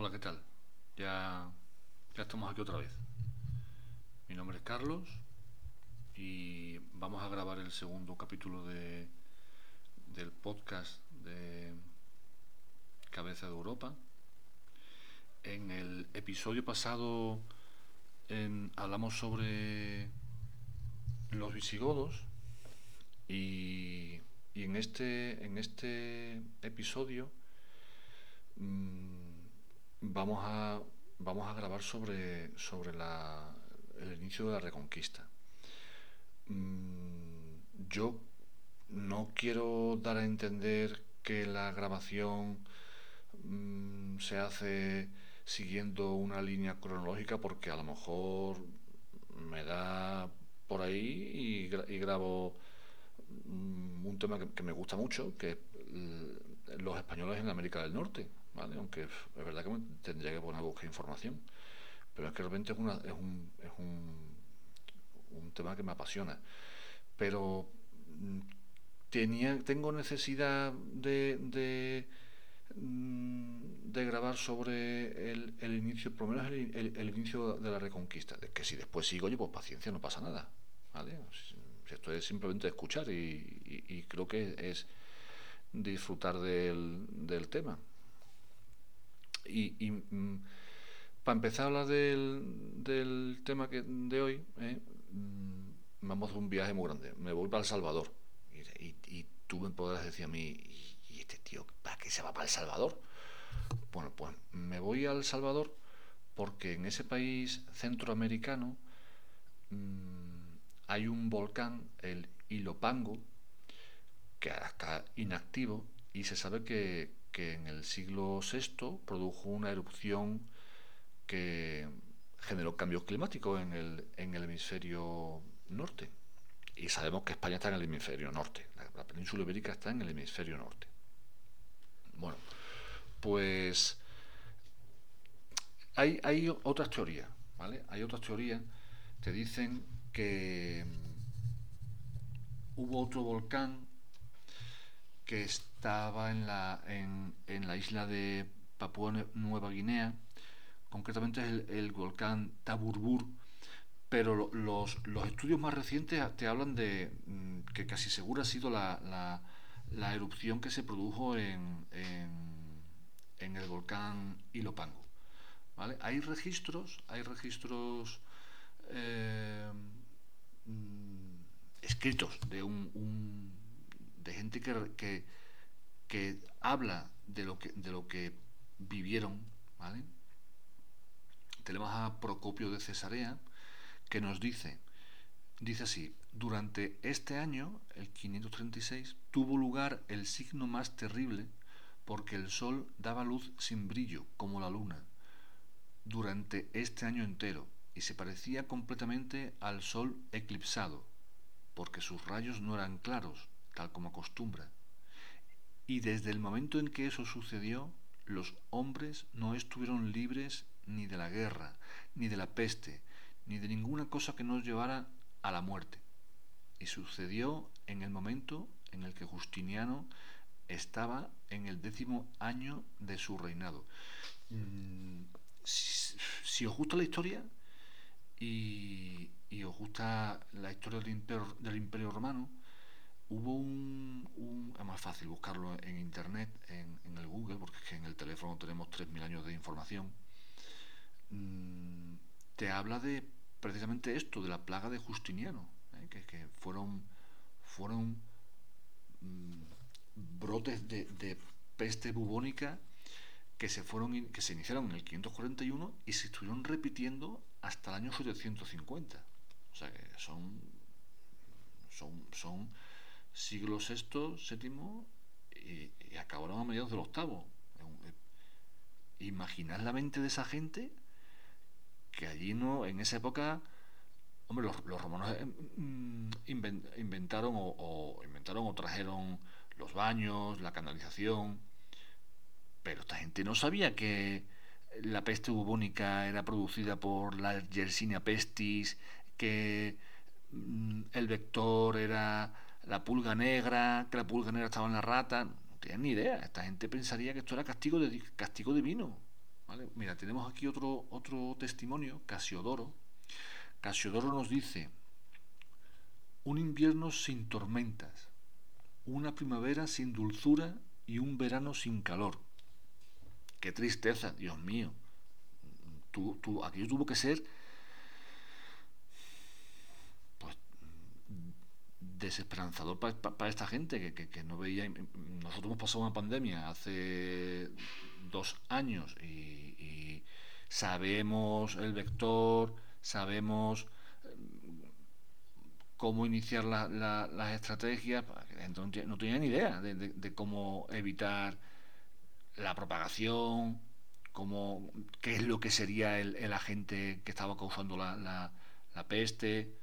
Hola, ¿qué tal? Ya, ya estamos aquí otra vez. Mi nombre es Carlos y vamos a grabar el segundo capítulo de, del podcast de Cabeza de Europa. En el episodio pasado hablamos sobre los visigodos y, en, este, en este episodio mm, vamos, a, vamos a grabar sobre, sobre la, el inicio de la reconquista. Mm, yo no quiero dar a entender que la grabación mm, se hace siguiendo una línea cronológica porque a lo mejor me da por ahí y, grabo mm, un tema que, me gusta mucho, que es los españoles en América del Norte, ¿vale? aunque es verdad que tendría que poner a buscar información, pero es que realmente es, una, es, un, es un, un tema que me apasiona. Pero mm, tenía, tengo necesidad de, de, mm, de grabar sobre el, el, inicio, por lo menos el, el, inicio de la reconquista. Que si después sigo, oye, pues paciencia, no pasa nada. ¿vale? Esto es simplemente escuchar y, y, creo que es disfrutar del, del tema. Y, mm, para empezar a hablar del, tema de hoy, ¿eh? vamos a un viaje muy grande. Me voy para El Salvador. Y, tú me podrás decir a mí, ¿y este tío para qué se va para El Salvador? Bueno, pues me voy a El Salvador porque en ese país centroamericano mmm, hay un volcán, el Ilopango, que está inactivo y se sabe que, que en el siglo VI produjo una erupción que generó cambios climáticos en el, en el hemisferio norte. Y sabemos que España está en el hemisferio norte. La, península ibérica está en el hemisferio norte. Bueno, pues hay, hay otras teorías, ¿vale? Hay otras teorías que dicen que hubo otro volcán que estaba en la, en, en la isla de Papúa Nueva Guinea, concretamente es el, volcán Taburbur, pero los, estudios más recientes te hablan de mm, que casi segura ha sido la, erupción que se produjo en, en, el volcán Ilopango. ¿vale? Hay registros, hay registros eh, mm, escritos de un, de gente que, que, habla de lo que de lo que vivieron, ¿vale? Tenemos a Procopio de Cesarea, que nos dice, dice así, durante este año, el 536, tuvo lugar el signo más terrible porque el sol daba luz sin brillo, como la luna, durante este año entero, y se parecía completamente al sol eclipsado, porque sus rayos no eran claros, tal como acostumbra. Y desde el momento en que eso sucedió, los hombres no estuvieron libres ni de la guerra, ni de la peste, ni de ninguna cosa que nos llevara a la muerte. Y sucedió en el momento en el que Justiniano estaba en el décimo año de su reinado. Mm, si, os gusta la historia y, os gusta la historia del imperio, del imperio romano, hubo un, Es más fácil buscarlo en internet, en, el Google, porque es que en el teléfono tenemos 3.000 años de información. Mm, te habla de precisamente esto, de la plaga de Justiniano, ¿eh? que, fueron, fueron mm, brotes de, peste bubónica que se, fueron, que se iniciaron en el 541 y se estuvieron repitiendo hasta el año 750. O sea que son, son, son siglo VI, VII y, y acabaron a mediados del octavo. Imaginad la mente de esa gente que allí no, en esa época, hombre, los, romanos eh, mm, inventaron o, inventaron o trajeron los baños, la canalización, pero esta gente no sabía que la peste bubónica era producida por la Yersinia pestis, que mm, el vector era la pulga negra, que la pulga negra estaba en la rata, no tenían ni idea. Esta gente pensaría que esto era castigo, de, castigo divino. Mira, tenemos aquí otro, otro testimonio, Casiodoro. Casiodoro nos dice, un invierno sin tormentas, una primavera sin dulzura y un verano sin calor. Qué tristeza, Dios mío. Tú, tú, aquello tuvo que ser pues, desesperanzador para, esta gente que, no veía. Nosotros hemos pasado una pandemia hace dos años y, sabemos el vector, sabemos eh, cómo iniciar las estrategias. Entonces no tenía ni idea de, cómo evitar la propagación, cómo, qué es lo que sería el, agente que estaba causando la, peste.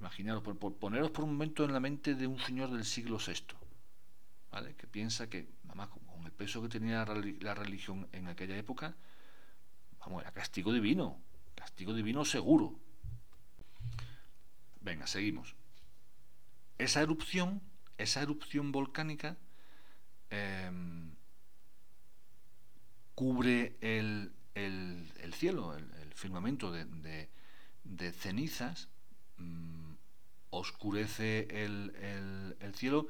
Imaginaros, poneros por un momento en la mente de un señor del siglo VI, ¿vale? que piensa que, además, con el peso que tenía la religión en aquella época, vamos, era castigo divino, castigo divino seguro. Venga, seguimos. Esa erupción, esa erupción volcánica, em, cubre el, cielo, el, firmamento de, cenizas, mm, oscurece el, cielo,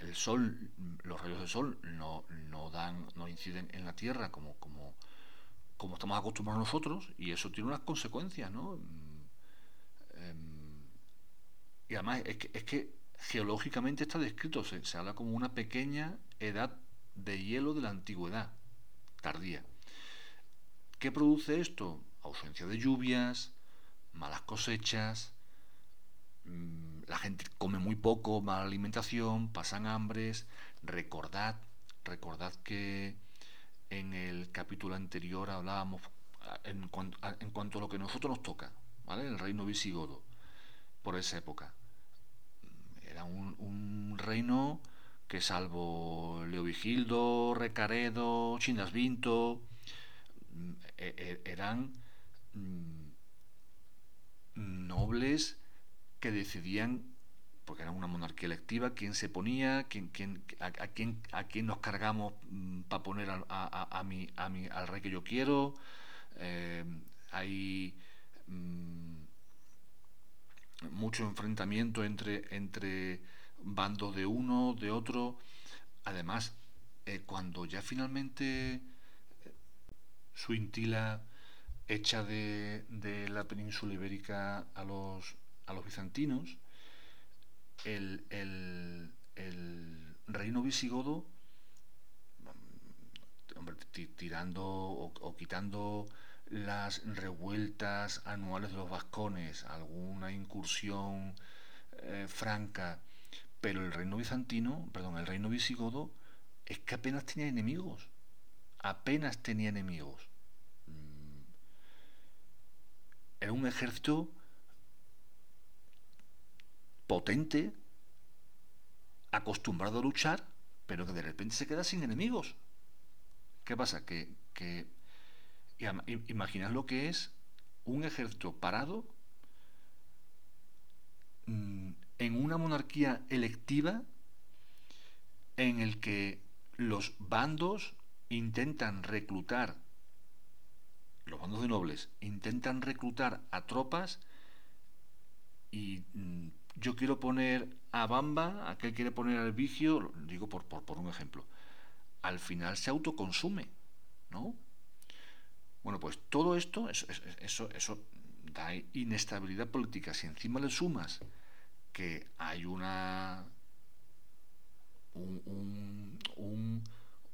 el sol, los rayos del sol no, dan, no inciden en la tierra como, como, como estamos acostumbrados nosotros, y eso tiene unas consecuencias, ¿no? Em, y además es que, es que geológicamente está descrito, se, habla como una pequeña edad de hielo de la antigüedad tardía. ¿Qué produce esto? Ausencia de lluvias, malas cosechas, la gente come muy poco, mala alimentación, pasan hambres. Recordad, recordad que en el capítulo anterior hablábamos en cuanto, en cuanto a lo que a nosotros nos toca, ¿vale? El reino visigodo, por esa época. Era un, reino que salvo Leovigildo, Recaredo, Vinto, mm, e, e, eran mm, nobles que decidían, porque era una monarquía electiva, quién se ponía, quién, quién, a, quién, a quién nos cargamos mm, para poner a, mi, a mi, al rey que yo quiero. Eh, hay mucho enfrentamiento entre, entre bandos de uno, de otro. Además, eh, cuando ya finalmente eh, su intila echa de, la península ibérica a los, a los bizantinos, el, reino visigodo, mm, tirando o, quitando las revueltas anuales de los vascones, alguna incursión eh, franca pero el reino bizantino, perdón, el reino visigodo es que apenas tenía enemigos. Apenas tenía enemigos. Mm. Era un ejército potente, acostumbrado a luchar, pero que de repente se queda sin enemigos. ¿Qué pasa? Que, que imaginad lo que es un ejército parado mm, en una monarquía electiva en el que los bandos intentan reclutar, los bandos de nobles intentan reclutar a tropas y mm, yo quiero poner a Bamba, aquel quiere poner al Vigio, digo por, por, un ejemplo, al final se autoconsume, ¿no? Bueno, pues todo esto, eso, eso, eso da inestabilidad política. Si encima le sumas que hay una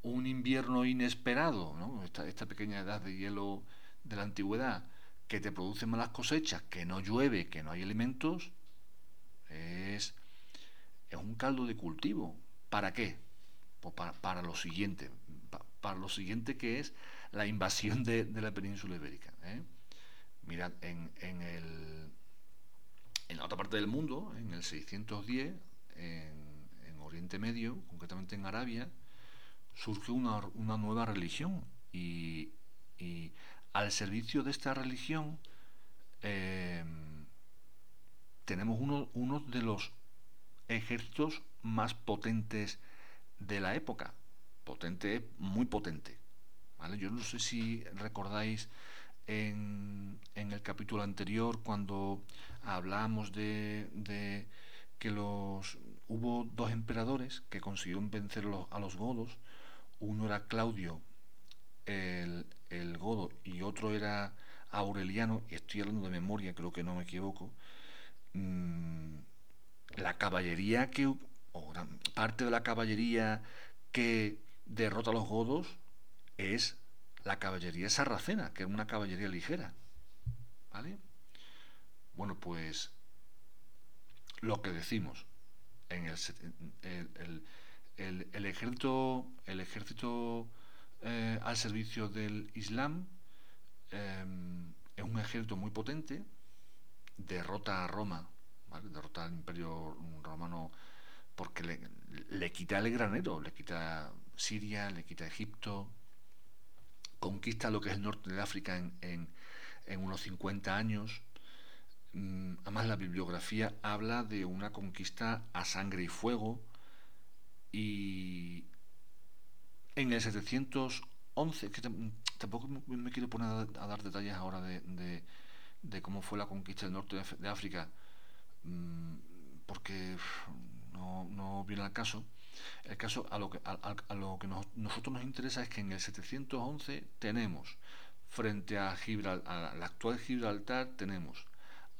un, invierno inesperado, ¿no? esta, esta pequeña edad de hielo de la antigüedad, que te produce malas cosechas, que no llueve, que no hay alimentos, es, es un caldo de cultivo. ¿Para qué? Pues para, para, lo siguiente, para, lo siguiente que es la invasión de, de la península ibérica. ¿eh? Mirad, en, en el en la otra parte del mundo, en el 610, en, Oriente Medio, concretamente en Arabia, surge una, nueva religión y, al servicio de esta religión em, tenemos uno, uno de los ejércitos más potentes de la época. Potente, muy potente. Yo no sé si recordáis en, el capítulo anterior cuando hablamos de, de, que los hubo dos emperadores que consiguieron vencer a los godos. Uno era Claudio el, el godo y otro era Aureliano, y estoy hablando de memoria, creo que no me equivoco. Mm, la caballería que, o parte de la caballería que derrota a los godos es la caballería sarracena, que es una caballería ligera. ¿Vale? Bueno, pues lo que decimos, en el, el, ejército, el ejército eh, al servicio del Islam em, es un ejército muy potente, derrota a Roma, derrota al imperio romano porque le, quita el granero, le quita Siria, le quita Egipto, conquista lo que es el norte de África en, unos 50 años. Mm, además, la bibliografía habla de una conquista a sangre y fuego. Y en el 711, que tampoco me quiero poner a, dar detalles ahora de, cómo fue la conquista del norte de, África, mm, porque no, no viene al caso. El caso, a lo que, a, lo que nosotros nos interesa es que en el 711 tenemos, frente a Gibraltar, al actual Gibraltar, tenemos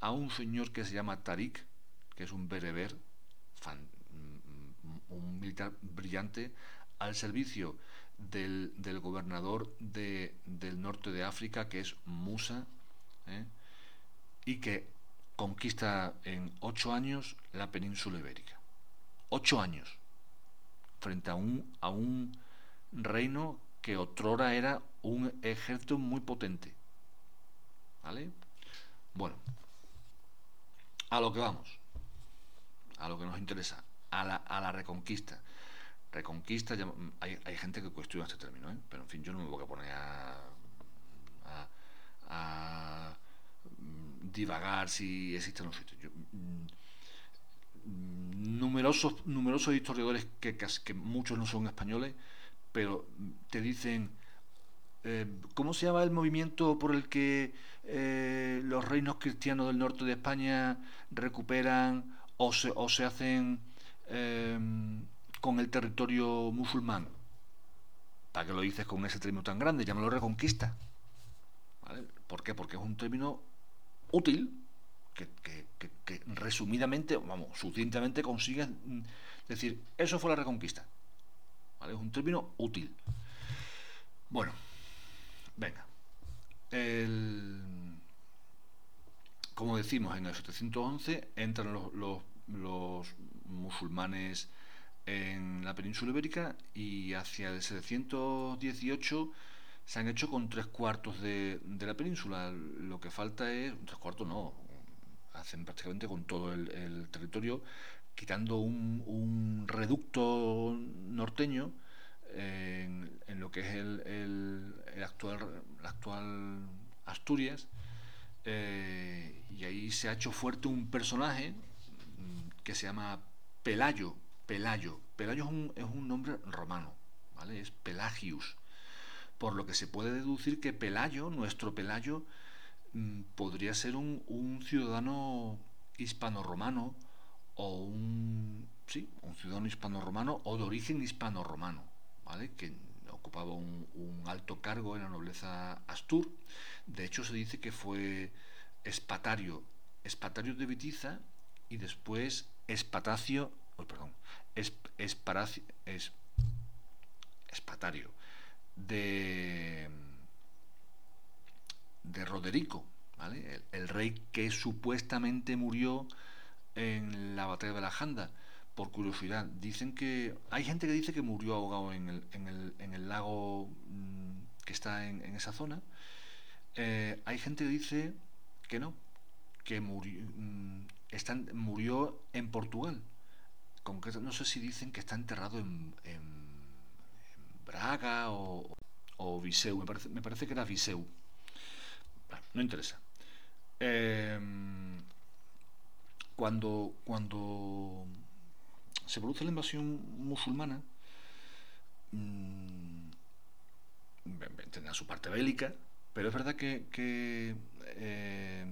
a un señor que se llama Tarik, que es un bereber, mm, un militar brillante, al servicio del, gobernador de, del norte de África, que es Musa, ¿eh? Y que conquista en ocho años la península ibérica. Ocho años frente a un, a un reino que otrora era un ejército muy potente. ¿Vale? Bueno, a lo que vamos, a lo que nos interesa, a la, a la reconquista. Reconquista, hay, hay, gente que cuestiona este término, ¿eh? pero en fin, yo no me voy a poner a, a, divagar si existe o no existe. Mm, numerosos, numerosos historiadores, que, que muchos no son españoles, pero te dicen, eh, ¿cómo se llama el movimiento por el que eh, los reinos cristianos del norte de España recuperan o se, o se hacen eh, con el territorio musulmán? ¿Para que lo dices con ese término tan grande? Llámalo reconquista. ¿Por qué? Porque es un término útil que, resumidamente, vamos, suficientemente consigue mm, decir, eso fue la reconquista. ¿Vale? Es un término útil. Bueno, venga. como decimos, en el 711 entran los, los, musulmanes en la península ibérica y hacia el 718 se han hecho con tres cuartos de, de la península. Lo que falta es, tres cuartos no, hacen prácticamente con todo el, territorio, quitando un, reducto norteño en, lo que es el, actual, actual Asturias, eh, y ahí se ha hecho fuerte un personaje mm, que se llama Pelayo. Pelayo. Pelayo es un, es un nombre romano, ¿vale? Es Pelagius. Por lo que se puede deducir que Pelayo, nuestro Pelayo, Mm, podría ser un, ciudadano hispano-romano o un, sí, un ciudadano hispano-romano o de origen hispano-romano, ¿vale? que ocupaba un, alto cargo en la nobleza astur. De hecho, se dice que fue espatario, espatario de Bitiza y después espatacio, oh, perdón, es, es, espatario de de Roderico, el, rey que supuestamente murió en la batalla de la Janda. Por curiosidad, dicen que. Hay gente que dice que murió ahogado en el, en el, en el lago mm, que está en, esa zona. Eh, hay gente que dice que no, que murió, mm, murió en Portugal. Concreto, no sé si dicen que está enterrado en, Braga o, o Viseu. Me parece, que era Viseu no interesa. Em, cuando, cuando se produce la invasión musulmana, mm, tendrá su parte bélica, pero es verdad que, eh,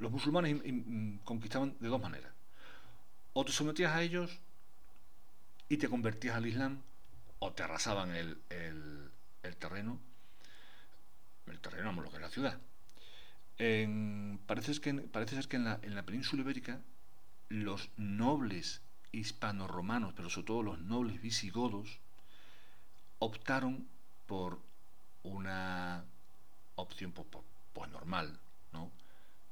los musulmanes conquistaban de dos maneras. O te sometías a ellos y te convertías al Islam, o te arrasaban el, terreno, el terreno, lo que es la ciudad. parece, que, parece ser que en la, en la península ibérica los nobles hispano-romanos, pero sobre todo los nobles visigodos, optaron por una opción pues, pues, pues, normal, ¿no?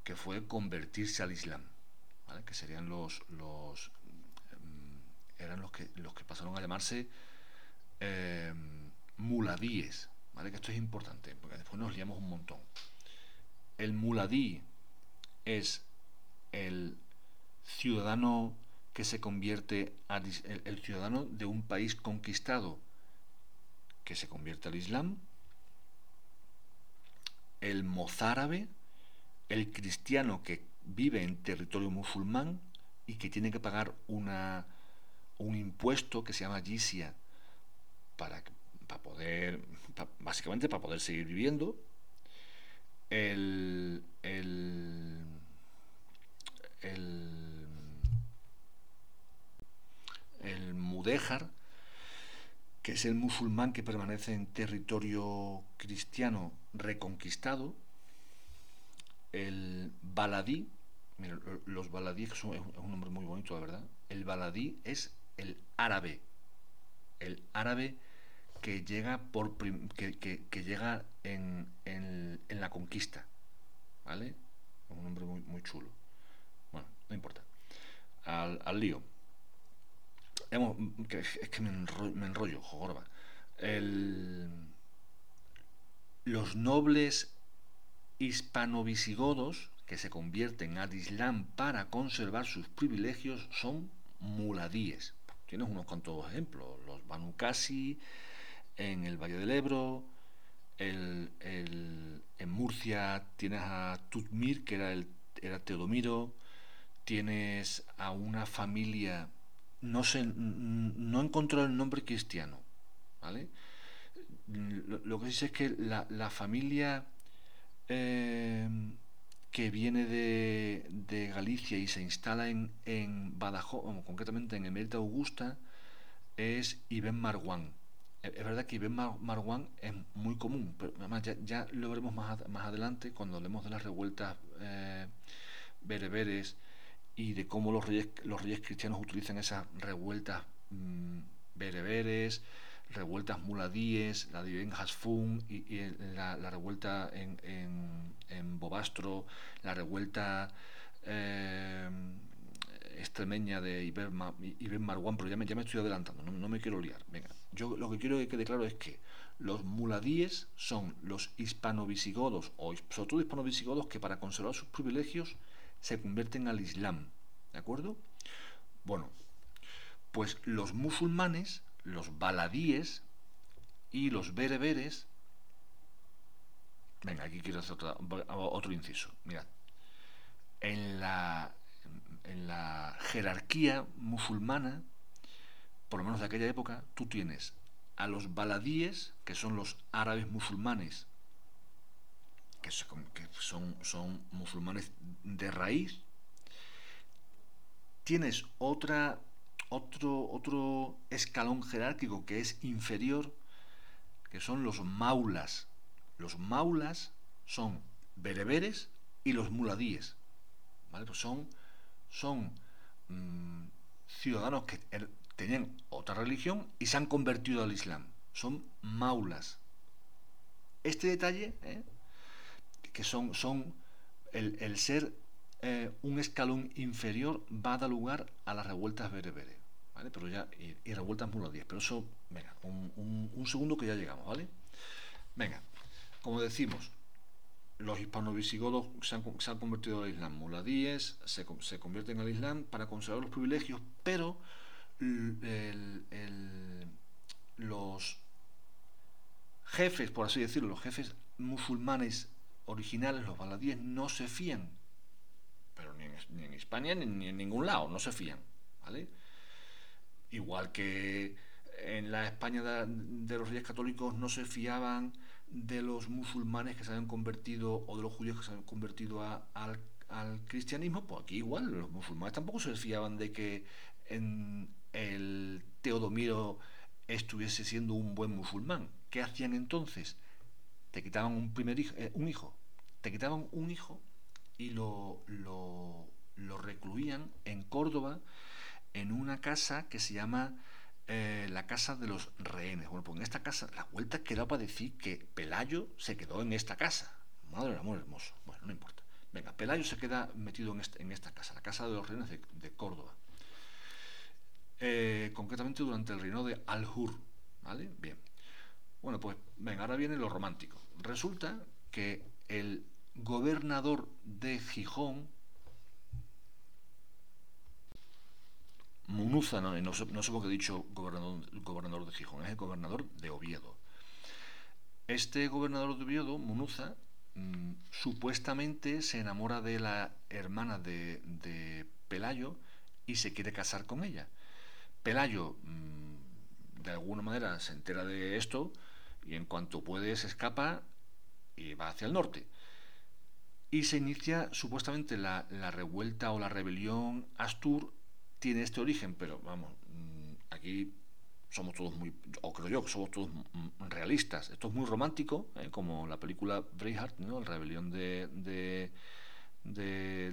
que fue convertirse al Islam, que serían los, los mm, eran los que los que pasaron a llamarse eh, muladíes, ¿vale? que esto es importante, porque después nos liamos un montón. El muladí es el ciudadano que se convierte el, ciudadano de un país conquistado que se convierte al Islam, el mozárabe, el cristiano que vive en territorio musulmán y que tiene que pagar una, un impuesto que se llama jizya para, para poder, básicamente para poder seguir viviendo, el, el, el, mudéjar, que es el musulmán que permanece en territorio cristiano reconquistado, el baladí, los baladíes son, es un nombre muy bonito, la verdad, el baladí es el árabe, el árabe que llega por que, que, llega en, en, la conquista, ¿vale? Un nombre muy, muy chulo. Bueno, no importa. Al, lío es que me enrollo, me los nobles hispano-visigodos que se convierten al Islam para conservar sus privilegios son muladíes. Tienes unos cuantos ejemplos, los Banu en el Valle del Ebro, el, en Murcia tienes a Tutmir, que era, el, era Teodomiro, tienes a una familia no sé, no encontró el nombre cristiano, ¿vale? Lo, que dice es que la, familia eh, que viene de, Galicia y se instala en, en Badajoz, concretamente en Emerita Augusta, es Ibn Marwan. Es verdad que Ibn Marwan es muy común, pero además ya, lo veremos más, más adelante cuando hablemos de las revueltas eh, bereberes y de cómo los reyes, los reyes cristianos utilizan esas revueltas mm, bereberes, revueltas muladíes, la de Ibn Hasfun y, la, revuelta en, en, Bobastro, la revuelta eh, extremeña de Ibn, Marwan, pero ya me, ya me estoy adelantando, no, me quiero liar. Venga, yo lo que quiero que quede claro es que los muladíes son los hispano-visigodos, o sobre todo hispano-visigodos, que para conservar sus privilegios se convierten al Islam. ¿De acuerdo? Bueno, pues los musulmanes, los baladíes y los bereberes. Venga, aquí quiero hacer otro inciso. Mirad, en la, en la jerarquía musulmana, por lo menos de aquella época, tú tienes a los baladíes, que son los árabes musulmanes, que son, son musulmanes de raíz, tienes otra, otro, otro escalón jerárquico que es inferior, que son los maulas. Los maulas son bereberes y los muladíes. ¿vale? Pues son, son mm, ciudadanos que er, tenían otra religión y se han convertido al Islam. Son maulas. Este detalle, ¿eh? que son, son el, ser eh, un escalón inferior, va a dar lugar a las revueltas bereberes, ¿vale? Pero ya, y, revueltas muladíes, pero eso, venga, un, segundo que ya llegamos, ¿vale? Venga, como decimos, los hispanovisigodos se han, se han convertido al Islam, muladíes se, se, convierten al Islam para conservar los privilegios, pero los jefes, por así decirlo, los jefes musulmanes originales, los baladíes, no se fían. Pero ni en, España ni, en ningún lado, no se fían. ¿vale? Igual que en la España de, los reyes católicos no se fiaban de los musulmanes que se habían convertido o de los judíos que se habían convertido al, cristianismo, pues aquí igual, los musulmanes tampoco se fiaban de que en el Teodomiro estuviese siendo un buen musulmán. ¿Qué hacían entonces? Te quitaban un primer hijo, eh, un hijo, te quitaban un hijo y lo, lo, lo recluían en Córdoba en una casa que se llama eh, la casa de los rehenes. Bueno, pues en esta casa, la vuelta quedó para decir que Pelayo se quedó en esta casa. Madre del amor hermoso. Bueno, no importa. Venga, Pelayo se queda metido en, este, en esta casa, la casa de los rehenes de, Córdoba. Eh, concretamente durante el reino de Al-Hur. ¿Vale? Bien. Bueno, pues venga, ahora viene lo romántico. Resulta que el gobernador de Gijón, Munuza, no, no, sé, por qué he dicho gobernador, gobernador de Gijón, es el gobernador de Oviedo. Este gobernador de Oviedo, Munuza, mm, supuestamente se enamora de la hermana de, Pelayo y se quiere casar con ella. Pelayo, mm, de alguna manera, se entera de esto y en cuanto puede se escapa y va hacia el norte. Y se inicia supuestamente la, la revuelta o la rebelión Astur tiene este origen, pero vamos, mm, aquí somos todos muy, o creo yo que somos todos realistas. Esto es muy romántico, ¿eh? como la película Braveheart, ¿no? La rebelión de, de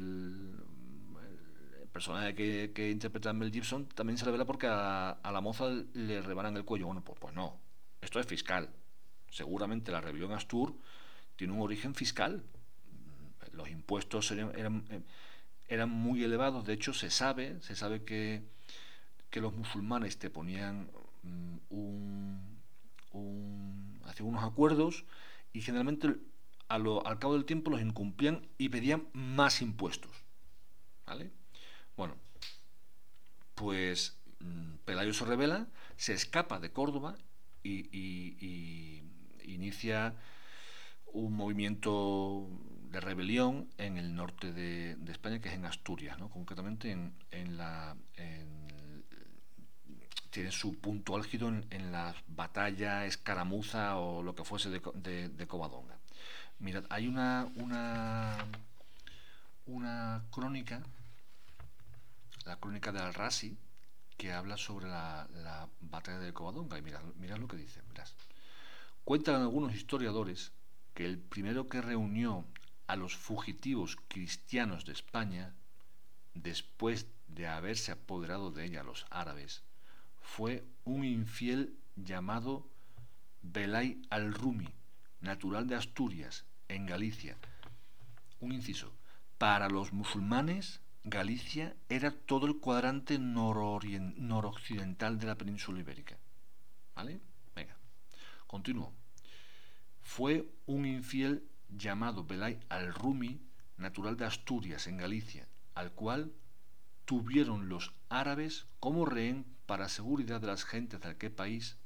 personaje que, que, interpreta Mel Gibson también se revela porque a, la moza le rebanan el cuello. Bueno, pues, pues no, esto es fiscal. Seguramente la rebelión Astur tiene un origen fiscal. Los impuestos eran eh, eran muy elevados. De hecho, se sabe, se sabe que, que los musulmanes te ponían mm, un, un, hacían unos acuerdos y generalmente a lo, al cabo del tiempo los incumplían y pedían más impuestos. ¿Vale? Bueno, pues mm, Pelayo se revela, se escapa de Córdoba y, inicia un movimiento de rebelión en el norte de, España, que es en Asturias, ¿no? concretamente en, en la... tiene su punto álgido en, la batalla, escaramuza o lo que fuese de, de, Covadonga. Mirad, hay una, una, una crónica, la crónica de Al-Rasi, que habla sobre la, la, batalla de Covadonga. Y mirad, mirad lo que dice. Mirad. Cuentan algunos historiadores que el primero que reunió a los fugitivos cristianos de España, después de haberse apoderado de ella los árabes, fue un infiel llamado Belay al-Rumi, natural de Asturias, en Galicia. Un inciso. Para los musulmanes, Galicia era todo el cuadrante noroccidental de la península ibérica. ¿Vale? Venga. Continúo. Fue un infiel llamado Belay al-Rumi, natural de Asturias, en Galicia, al cual tuvieron los árabes como rehén para seguridad de las gentes de aquel país,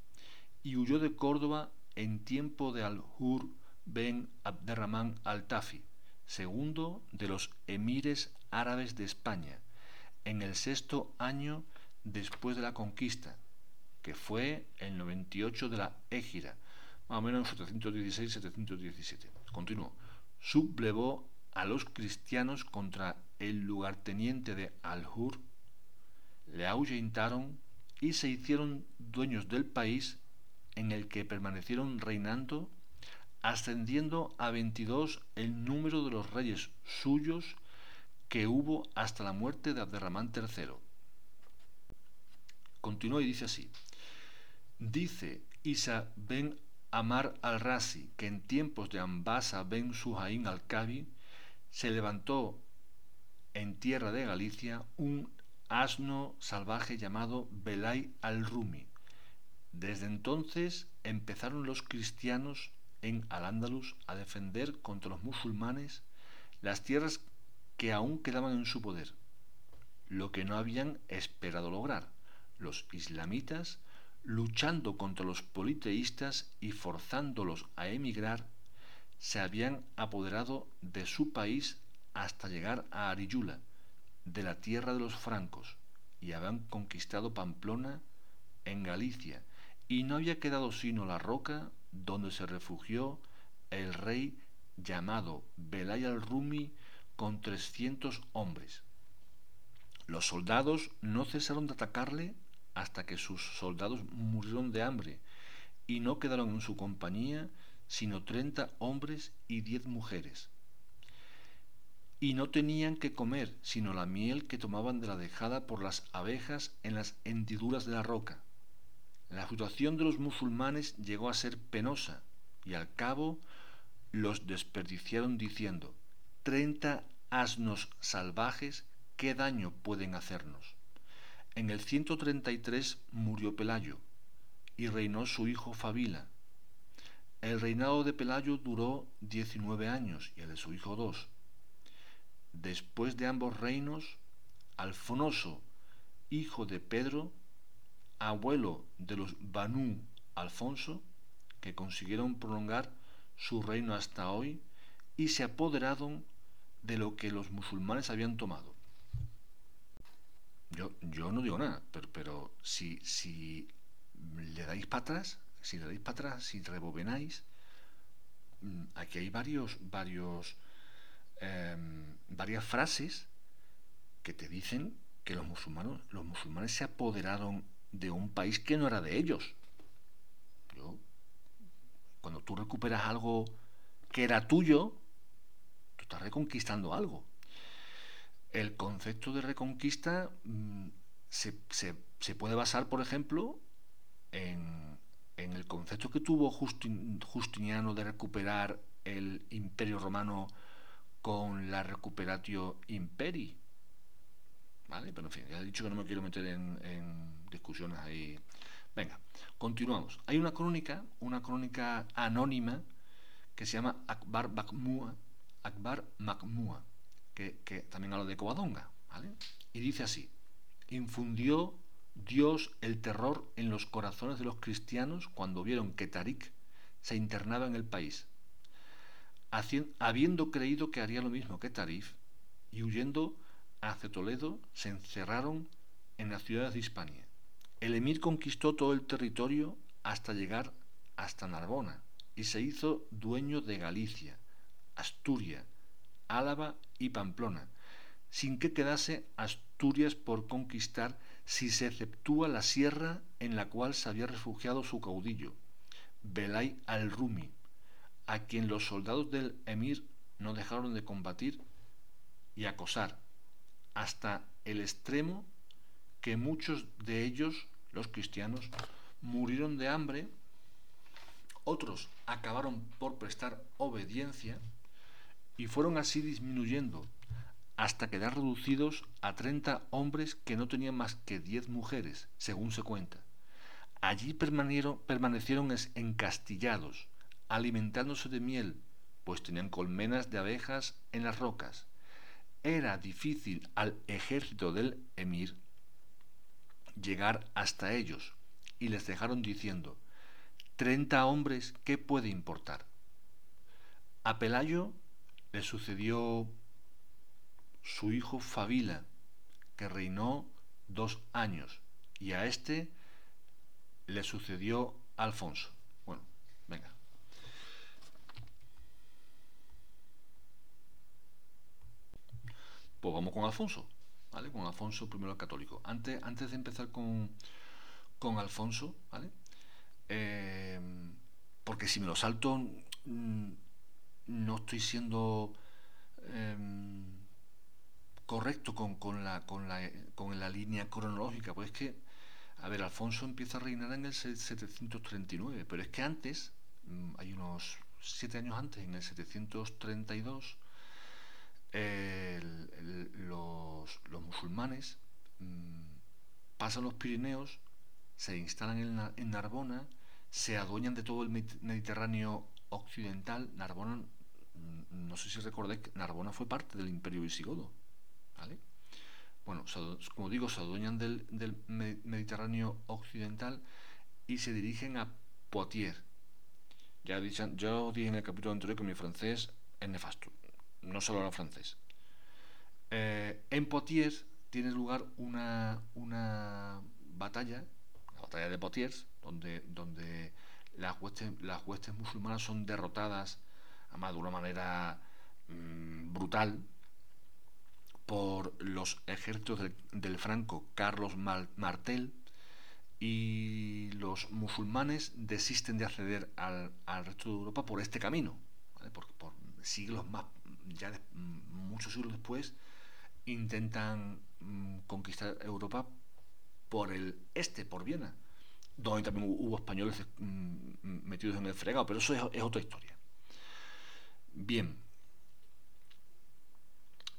y huyó de Córdoba en tiempo de Al-Hur ben Abderrahman al-Tafi, segundo de los emires árabes de España, en el sexto año después de la conquista, que fue el 98 de la Égira, más o menos 716-717. Continuó. Sublevó a los cristianos contra el lugarteniente de Al-Hur, le ahuyentaron y se hicieron dueños del país en el que permanecieron reinando, ascendiendo a 22 el número de los reyes suyos que hubo hasta la muerte de Abderramán III. Continuó y dice así: Dice Isa ben Amar al-Razi, que en tiempos de Ambasa ben Suhain al-Kabi se levantó en tierra de Galicia un asno salvaje llamado Belay al-Rumi. Desde entonces empezaron los cristianos en Al-Ándalus a defender contra los musulmanes las tierras que aún quedaban en su poder, lo que no habían esperado lograr. Los islamitas luchando contra los politeístas y forzándolos a emigrar, se habían apoderado de su país hasta llegar a Ariyula, de la tierra de los francos, y habían conquistado Pamplona en Galicia, y no había quedado sino la roca donde se refugió el rey llamado Belay al-Rumi con 300 hombres. Los soldados no cesaron de atacarle hasta que sus soldados murieron de hambre y no quedaron en su compañía sino 30 hombres y 10 mujeres. Y no tenían que comer sino la miel que tomaban de la dejada por las abejas en las hendiduras de la roca. La situación de los musulmanes llegó a ser penosa y al cabo los desperdiciaron diciendo, treinta asnos salvajes, ¿qué daño pueden hacernos? En el 133 murió Pelayo y reinó su hijo Fabila. El reinado de Pelayo duró 19 años y el de su hijo dos. Después de ambos reinos, Alfonoso, hijo de Pedro, abuelo de los Banu Alfonso, que consiguieron prolongar su reino hasta hoy y se apoderaron de lo que los musulmanes habían tomado. Yo, yo no digo nada, pero, pero si, si le dais para atrás, si le dais para atrás, si mm, aquí hay varios, varios, em, varias frases que te dicen que los musulmanes, los musulmanes se apoderaron de un país que no era de ellos. cuando tú recuperas algo que era tuyo, tú estás reconquistando algo. El concepto de reconquista mm, se, puede basar, por ejemplo, en, el concepto que tuvo Justiniano de recuperar el imperio romano con la recuperatio imperi. ¿Vale? Pero en fin, ya he dicho que no me quiero meter en discusiones ahí. Venga, continuamos. Hay una crónica, una crónica anónima que se llama Akbar Makmua, Akbar Makmua, que, también habla de Covadonga, ¿vale? Y dice así: infundió Dios el terror en los corazones de los cristianos cuando vieron que Tarik se internaba en el país. Habiendo creído que haría lo mismo que Tarif, y huyendo hacia Toledo, se encerraron en las ciudades de Hispania. El emir conquistó todo el territorio hasta llegar hasta Narbona y se hizo dueño de Galicia, Asturias, Álava y Pamplona, sin que quedase Asturias por conquistar si se exceptúa la sierra en la cual se había refugiado su caudillo, Belay al-Rumi, a quien los soldados del emir no dejaron de combatir y acosar, hasta el extremo que muchos de ellos, los cristianos, murieron de hambre, otros acabaron por prestar obediencia y fueron así disminuyendo hasta quedar reducidos a 30 hombres que no tenían más que 10 mujeres, según se cuenta. Allí permanecieron encastillados, alimentándose de miel, pues tenían colmenas de abejas en las rocas. Era difícil al ejército del emir llegar hasta ellos y les dejaron diciendo, treinta hombres, ¿qué puede importar? A Pelayo le sucedió su hijo Fabila, que reinó dos años, y a este le sucedió Alfonso. Bueno, venga. Pues vamos con Alfonso. ¿vale? Con Alfonso I el Católico. Antes, antes de empezar con, con Alfonso, ¿vale? Eh, porque si me lo salto, mm, no estoy siendo em, correcto con, con, la, con, la, con la línea cronológica. Pues es que, a ver, Alfonso empieza a reinar en el 739, pero es que antes, mm, hay unos siete años antes, en el 732, los, musulmanes mm, pasan los Pirineos, se instalan en, Narbona, se adueñan de todo el Mediterráneo occidental. Narbona, no sé si recordáis que Narbona fue parte del imperio visigodo. ¿vale? Bueno, como digo, se adueñan del, Mediterráneo occidental y se dirigen a Poitiers. Ya, yo dije en el capítulo anterior que mi francés es nefasto no solo habla francés. Eh, en Poitiers tiene lugar una, una batalla, batalla de Poitiers, donde, donde las huestes musulmanas son derrotadas, además de una manera mm, brutal, por los ejércitos del, franco Carlos Martel y los musulmanes desisten de acceder al, resto de Europa por este camino, porque por siglos más, ya muchos siglos después, intentan mm, conquistar Europa por el este, por Viena, donde también hubo españoles mm, metidos en el fregado, pero eso es, otra historia. Bien.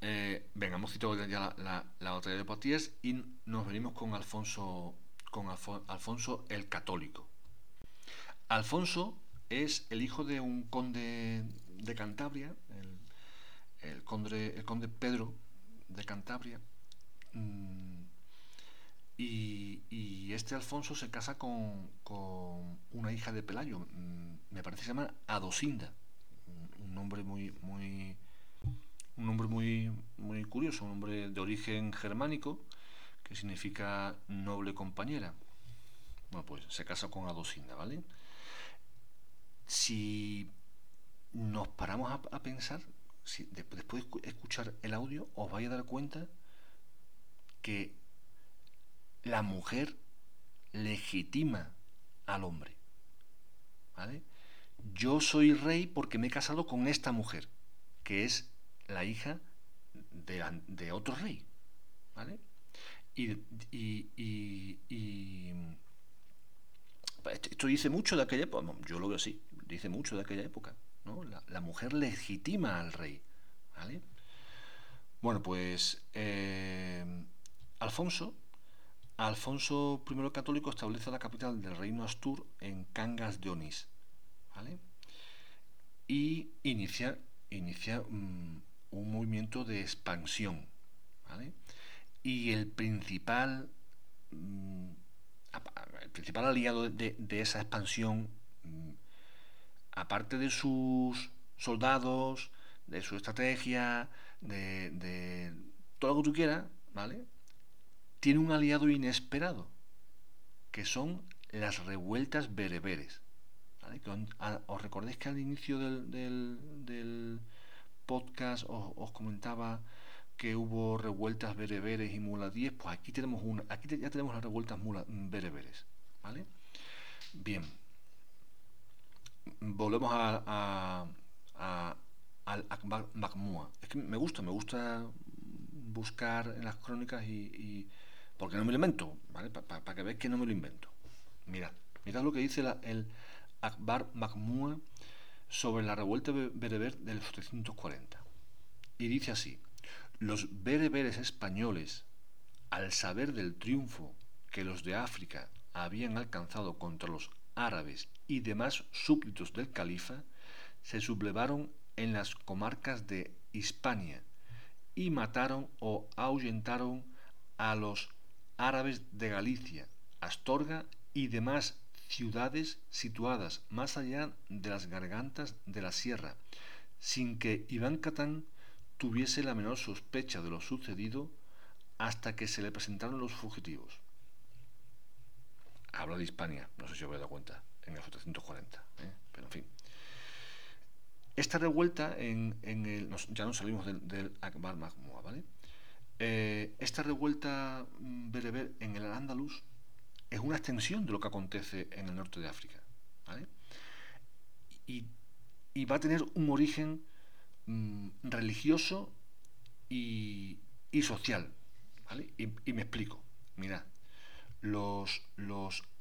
Eh, venga, hemos citado ya la, batalla de Poitiers y nos venimos con Alfonso, con Alfonso el Católico. Alfonso es el hijo de un conde de Cantabria, el, conde, el conde Pedro de Cantabria. Mm, y, este Alfonso se casa con, una hija de Pelayo, mm, me parece que se llama Adosinda, un nombre muy, muy, un nombre muy, muy curioso, un nombre de origen germánico que significa noble compañera. Bueno, pues se casa con Adosinda, ¿vale? Si nos paramos a, pensar, después de escuchar el audio, os vais a dar cuenta que la mujer legitima al hombre. ¿Vale? Yo soy rey porque me he casado con esta mujer, que es la hija de, otro rey. Y, esto dice mucho de aquella época, yo lo veo así, dice mucho de aquella época. La, mujer legitima al rey. Bueno, pues eh, Alfonso Alfonso I Católico establece la capital del reino Astur en Cangas de Onís. Y inicia, inicia mm, un movimiento de expansión. ¿vale? Y el principal, mm, el principal aliado de, esa expansión, mm, aparte de sus soldados, de su estrategia, de, de todo lo que tú quieras, ¿vale? tiene un aliado inesperado, que son las revueltas bereberes. Os recordéis que al inicio del, podcast os, comentaba que hubo revueltas bereberes y muladíes, pues aquí tenemos una, aquí ya tenemos las revueltas bereberes. ¿vale? Bien. Volvemos a, al Akbar Mahmua. Es que me gusta, me gusta buscar en las crónicas y porque no me lo invento, ¿vale? Para que veáis que no me lo invento. Mirad, mirad lo que dice el Akbar Mahmud sobre la revuelta bereber del 740. Y dice así, los bereberes españoles, al saber del triunfo que los de África habían alcanzado contra los árabes y demás súbditos del califa, se sublevaron en las comarcas de Hispania y mataron o ahuyentaron a los árabes de Galicia, Astorga y demás ciudades situadas más allá de las gargantas de la sierra, sin que Iván Catán tuviese la menor sospecha de lo sucedido hasta que se le presentaron los fugitivos. Habla de Hispania, no sé si os a dar cuenta, en el 740, ¿eh? pero en fin. Esta revuelta, en, el, ya no salimos del, Akbar Mahmud, ¿vale? Eh, esta revuelta mm, bereber en el Andalus es una extensión de lo que acontece en el norte de África. Y, va a tener un origen mm, religioso y, social. Y, me explico. Mirad, los,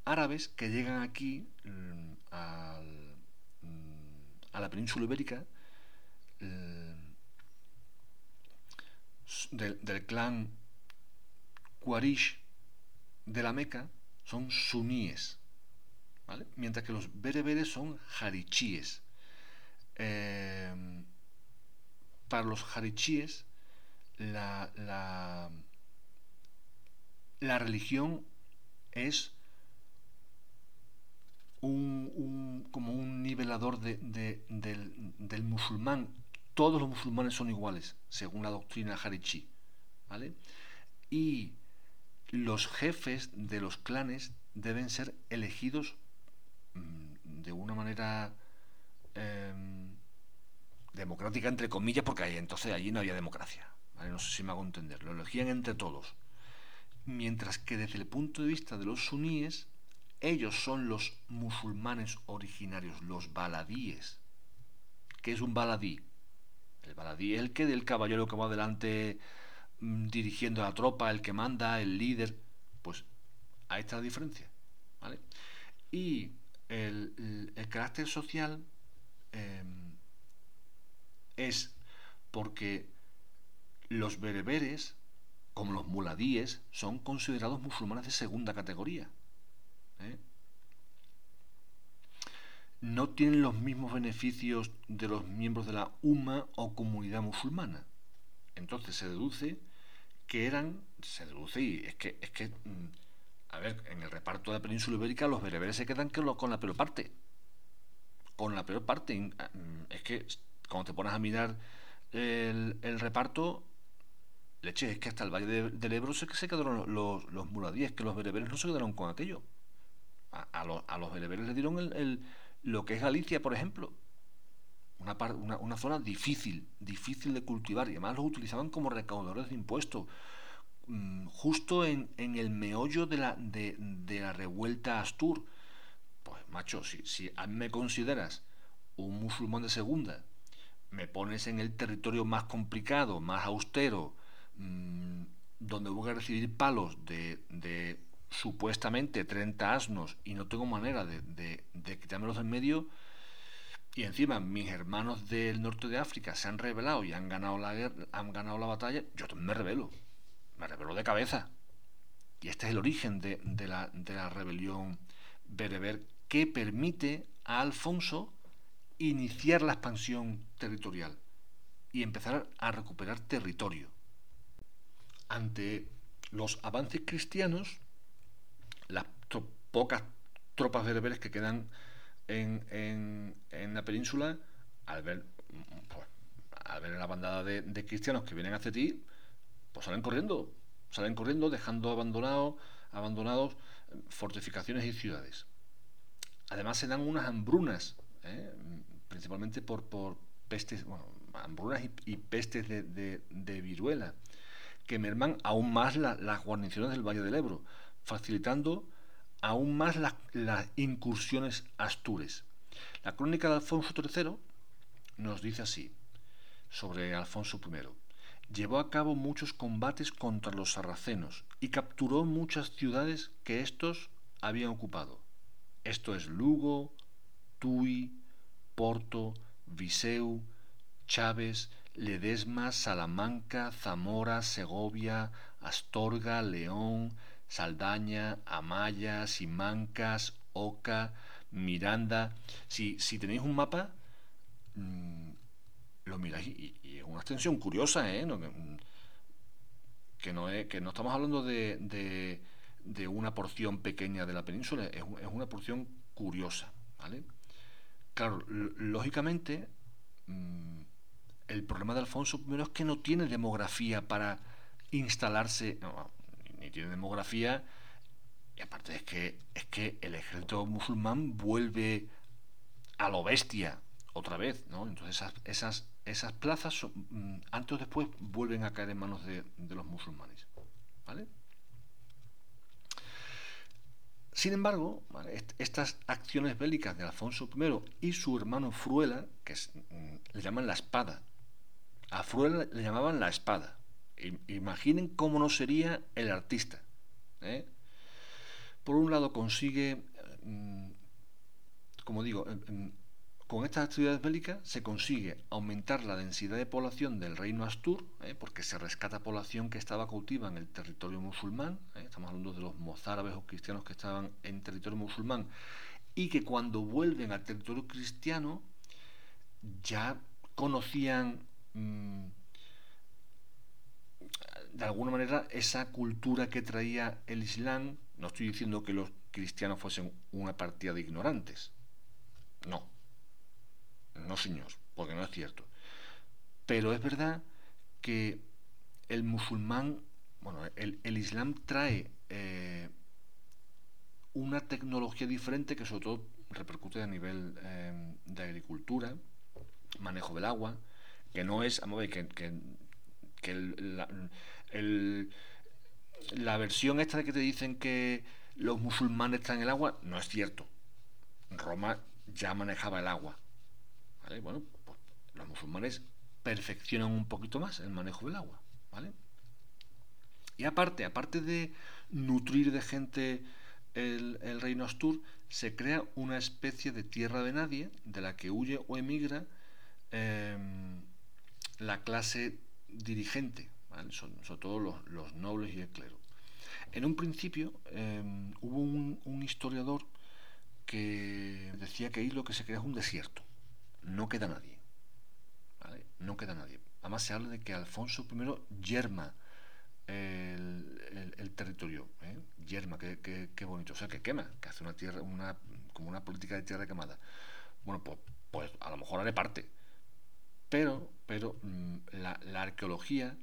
árabes que llegan aquí mm, a la península ibérica del, clan Quraysh de la Meca son suníes, mientras que los bereberes son jarichíes. Eh, para los jarichíes, la, la, religión es un, como un nivelador del, del, musulmán todos los musulmanes son iguales, según la doctrina Harichi. ¿vale? Y los jefes de los clanes deben ser elegidos mm, de una manera em, democrática, entre comillas, porque entonces allí no había democracia. No sé si me hago entender. Lo elegían entre todos. Mientras que desde el punto de vista de los suníes, ellos son los musulmanes originarios, los baladíes. ¿Qué es un baladí? El baladí es el que del caballero que va adelante mm, dirigiendo a la tropa, el que manda, el líder. Pues ahí está la diferencia. ¿vale? Y el, carácter social em, es porque los bereberes, como los muladíes, son considerados musulmanes de segunda categoría. ¿eh? no tienen los mismos beneficios de los miembros de la UMA o comunidad musulmana. Entonces se deduce que eran, se deduce y es que, es que, mm, a ver, en el reparto de la península ibérica los bereberes se quedan con la peor parte. Con la peor parte. Ah, mm, es que cuando te pones a mirar el, reparto, leche, es que hasta el Valle del Ebro se, se quedaron los, los muladíes, que los bereberes no se quedaron con aquello. A, los, a los bereberes le dieron el lo que es Galicia, por ejemplo. Una, una, zona difícil, difícil de cultivar y además los utilizaban como recaudadores de impuestos. Mm, justo en, el meollo de la, revuelta Astur. Pues macho, si, si a mí me consideras un musulmán de segunda, me pones en el territorio más complicado, más austero, mm, donde voy a recibir palos de, de supuestamente 30 asnos y no tengo manera de, de, de quitármelos en medio y encima mis hermanos del norte de África se han rebelado y han ganado la han ganado la batalla, yo me rebelo, me rebelo de cabeza. Y este es el origen de, de, la, de la rebelión bereber que permite a Alfonso iniciar la expansión territorial y empezar a recuperar territorio. Ante los avances cristianos, las pocas tropas bereberes que quedan en, la península, al ver, pues, al ver la bandada de, cristianos que vienen hacia ti, pues salen corriendo, salen corriendo dejando abandonados, abandonados fortificaciones y ciudades. Además se dan unas hambrunas, ¿eh? principalmente por, por pestes, bueno, hambrunas y, pestes de, de, viruela, que merman aún más las guarniciones del Valle del Ebro facilitando aún más las incursiones astures. La crónica de Alfonso III nos dice así, sobre Alfonso I. Llevó a cabo muchos combates contra los sarracenos y capturó muchas ciudades que éstos habían ocupado. Esto es Lugo, Tui, Porto, Viseu, Chávez, Ledesma, Salamanca, Zamora, Segovia, Astorga, León, Saldaña, Amaya, Simancas, Oca, Miranda. Si, si tenéis un mapa, mm, lo miráis y, es una extensión curiosa, ¿eh? que, no es, que no estamos hablando de, de, una porción pequeña de la península, es, es una porción curiosa. ¿vale? Claro, lógicamente, mm, el problema de Alfonso I es que no tiene demografía para instalarse ni tiene demografía, y aparte es que, es que el ejército musulmán vuelve a lo bestia otra vez, ¿no? Entonces esas, esas, esas plazas mm, antes o después vuelven a caer en manos de, los musulmanes, ¿vale? Sin embargo, estas acciones bélicas de Alfonso I y su hermano Fruela, que mm, le llaman la espada, a Fruela le llamaban la espada, Imaginen cómo no sería el artista. ¿eh? Por un lado consigue, mm, como digo, con estas actividades bélicas se consigue aumentar la densidad de población del reino Astur, ¿eh? porque se rescata población que estaba cautiva en el territorio musulmán, ¿eh? estamos hablando de los mozárabes o cristianos que estaban en territorio musulmán, y que cuando vuelven al territorio cristiano ya conocían mm, de alguna manera esa cultura que traía el Islam, no estoy diciendo que los cristianos fuesen una partida de ignorantes, no, no señor, porque no es cierto. Pero es verdad que el musulmán, bueno, el, Islam trae eh, una tecnología diferente que sobre todo repercute a nivel em, de agricultura, manejo del agua, que no es, a ver, que, que, la, la versión esta de que te dicen que los musulmanes están en el agua, no es cierto. Roma ya manejaba el agua. Bueno, pues los musulmanes perfeccionan un poquito más el manejo del agua. ¿vale? Y aparte, aparte de nutrir de gente el, reino Astur, se crea una especie de tierra de nadie de la que huye o emigra em, la clase dirigente, sobre todo los, nobles y el clero. En un principio em, hubo un, historiador que decía que ahí lo que se crea es un desierto, no queda nadie, no queda nadie. Además se habla de que Alfonso I yerma el, territorio, ¿eh? yerma, qué, bonito, o sea, que quema, que hace una tierra, una, como una política de tierra quemada. Bueno, pues, pues a lo mejor haré parte, pero, pero mm, la, arqueología,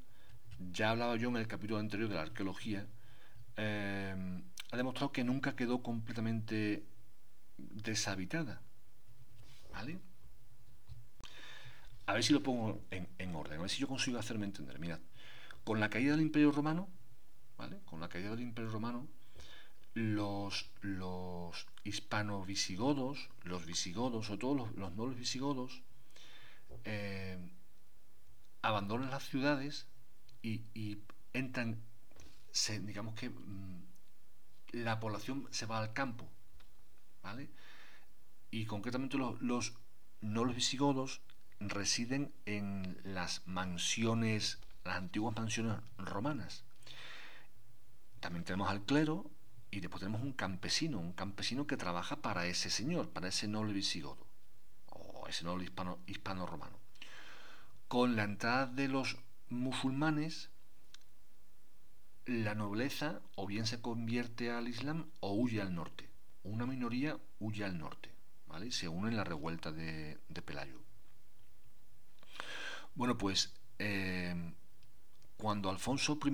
ya hablaba yo en el capítulo anterior de la arqueología, eh, ha demostrado que nunca quedó completamente deshabitada. ¿Vale? A ver si lo pongo en, en, orden, a ver si yo consigo hacerme entender. Mirad, con la caída del Imperio Romano, ¿vale? Con la caída del Imperio Romano, los, los hispano-visigodos, los visigodos, sobre todo los, los nobles visigodos, eh, abandonan las ciudades y, entran, digamos que mm, la población se va al campo, ¿vale? Y concretamente los, los nobles visigodos residen en las mansiones las antiguas mansiones romanas. También tenemos al clero y después tenemos un campesino, un campesino que trabaja para ese señor, para ese noble visigodo o ese noble hispano, hispano romano. Con la entrada de los musulmanes, la nobleza o bien se convierte al Islam o huye al norte. Una minoría huye al norte, ¿vale? Se une en la revuelta de, Pelayo. Bueno, pues eh, cuando Alfonso I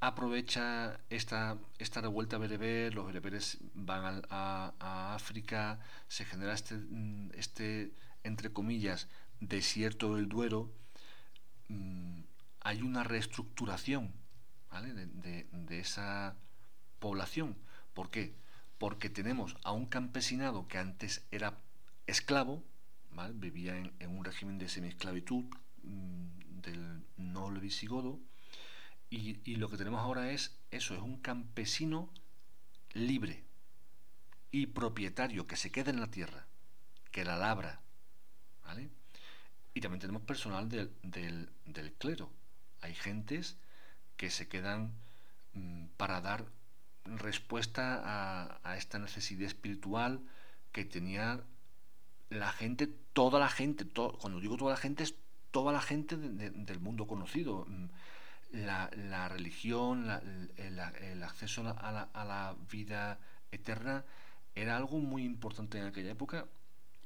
aprovecha esta, esta revuelta bereber, los bereberes van a, África, se genera este, este, entre comillas, desierto del Duero, mm, hay una reestructuración de, esa población. ¿Por qué? Porque tenemos a un campesinado que antes era esclavo, vivía en, un régimen de semiesclavitud, mm, del noble visigodo y, lo que tenemos ahora es eso, es un campesino libre y propietario que se queda en la tierra, que la labra, ¿vale? Y también tenemos personal del, del, clero. Hay gentes que se quedan mm, para dar respuesta a, esta necesidad espiritual que tenía la gente, toda la gente, cuando digo toda la gente es toda la gente del mundo conocido. Mm, la, religión, el, acceso a la, a la, vida eterna era algo muy importante en aquella época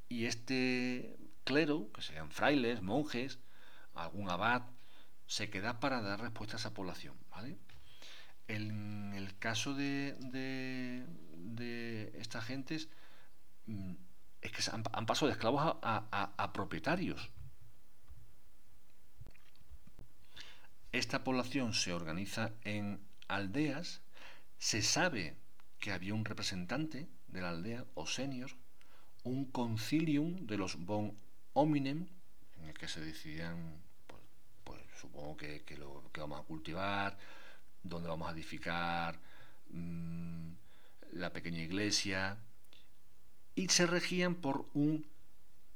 y este clero, que sean frailes, monjes, algún abad, se queda para dar respuesta a esa población. En el caso de, de, estas gentes, mm, es que han, pasado de esclavos a propietarios. Esta población se organiza en aldeas, se sabe que había un representante de la aldea o senior, un concilium de los bon hominem, en el que se decidían, pues, pues supongo que, lo que vamos a cultivar, dónde vamos a edificar, mm, la pequeña iglesia, y se regían por un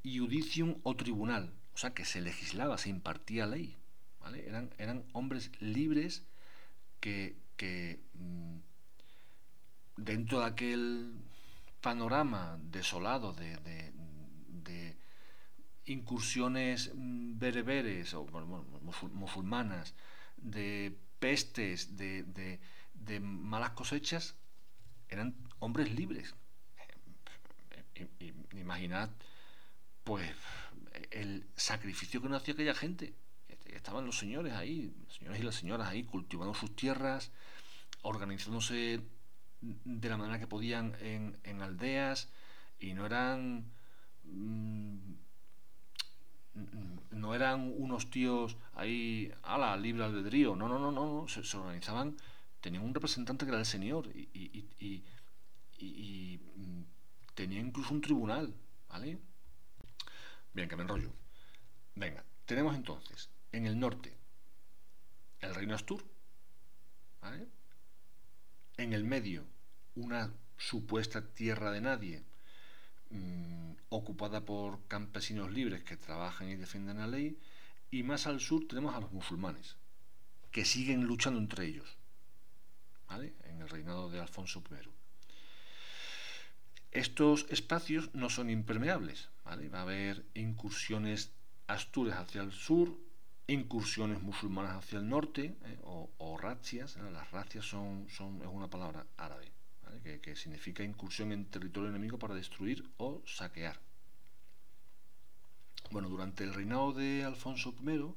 iudicium o tribunal, o sea que se legislaba, se impartía ley. Eran, eran hombres libres que, mm, dentro de aquel panorama desolado de, incursiones mm, bereberes o musulmanas, de pestes, de, malas cosechas, eran hombres libres. Imaginad, pues, el sacrificio que no hacía aquella gente estaban los señores ahí, los señores y las señoras ahí cultivando sus tierras, organizándose de la manera que podían en, aldeas y no eran mm, no eran unos tíos ahí a la libre albedrío. No no no no se, organizaban tenían un representante que era el señor y, y, y, mm, tenía incluso un tribunal vale bien que me enrollo. Venga tenemos entonces en el norte el reino Astur ¿vale? en el medio una supuesta tierra de nadie mm, ocupada por campesinos libres que trabajan y defienden la ley, y más al sur tenemos a los musulmanes, que siguen luchando entre ellos, ¿vale? en el reinado de Alfonso I. Estos espacios no son impermeables, ¿vale? va a haber incursiones astures hacia el sur, incursiones musulmanas hacia el norte, ¿eh? o, o razias, las razias son, son, es una palabra árabe, que, significa incursión en territorio enemigo para destruir o saquear. Bueno, durante el reinado de Alfonso I,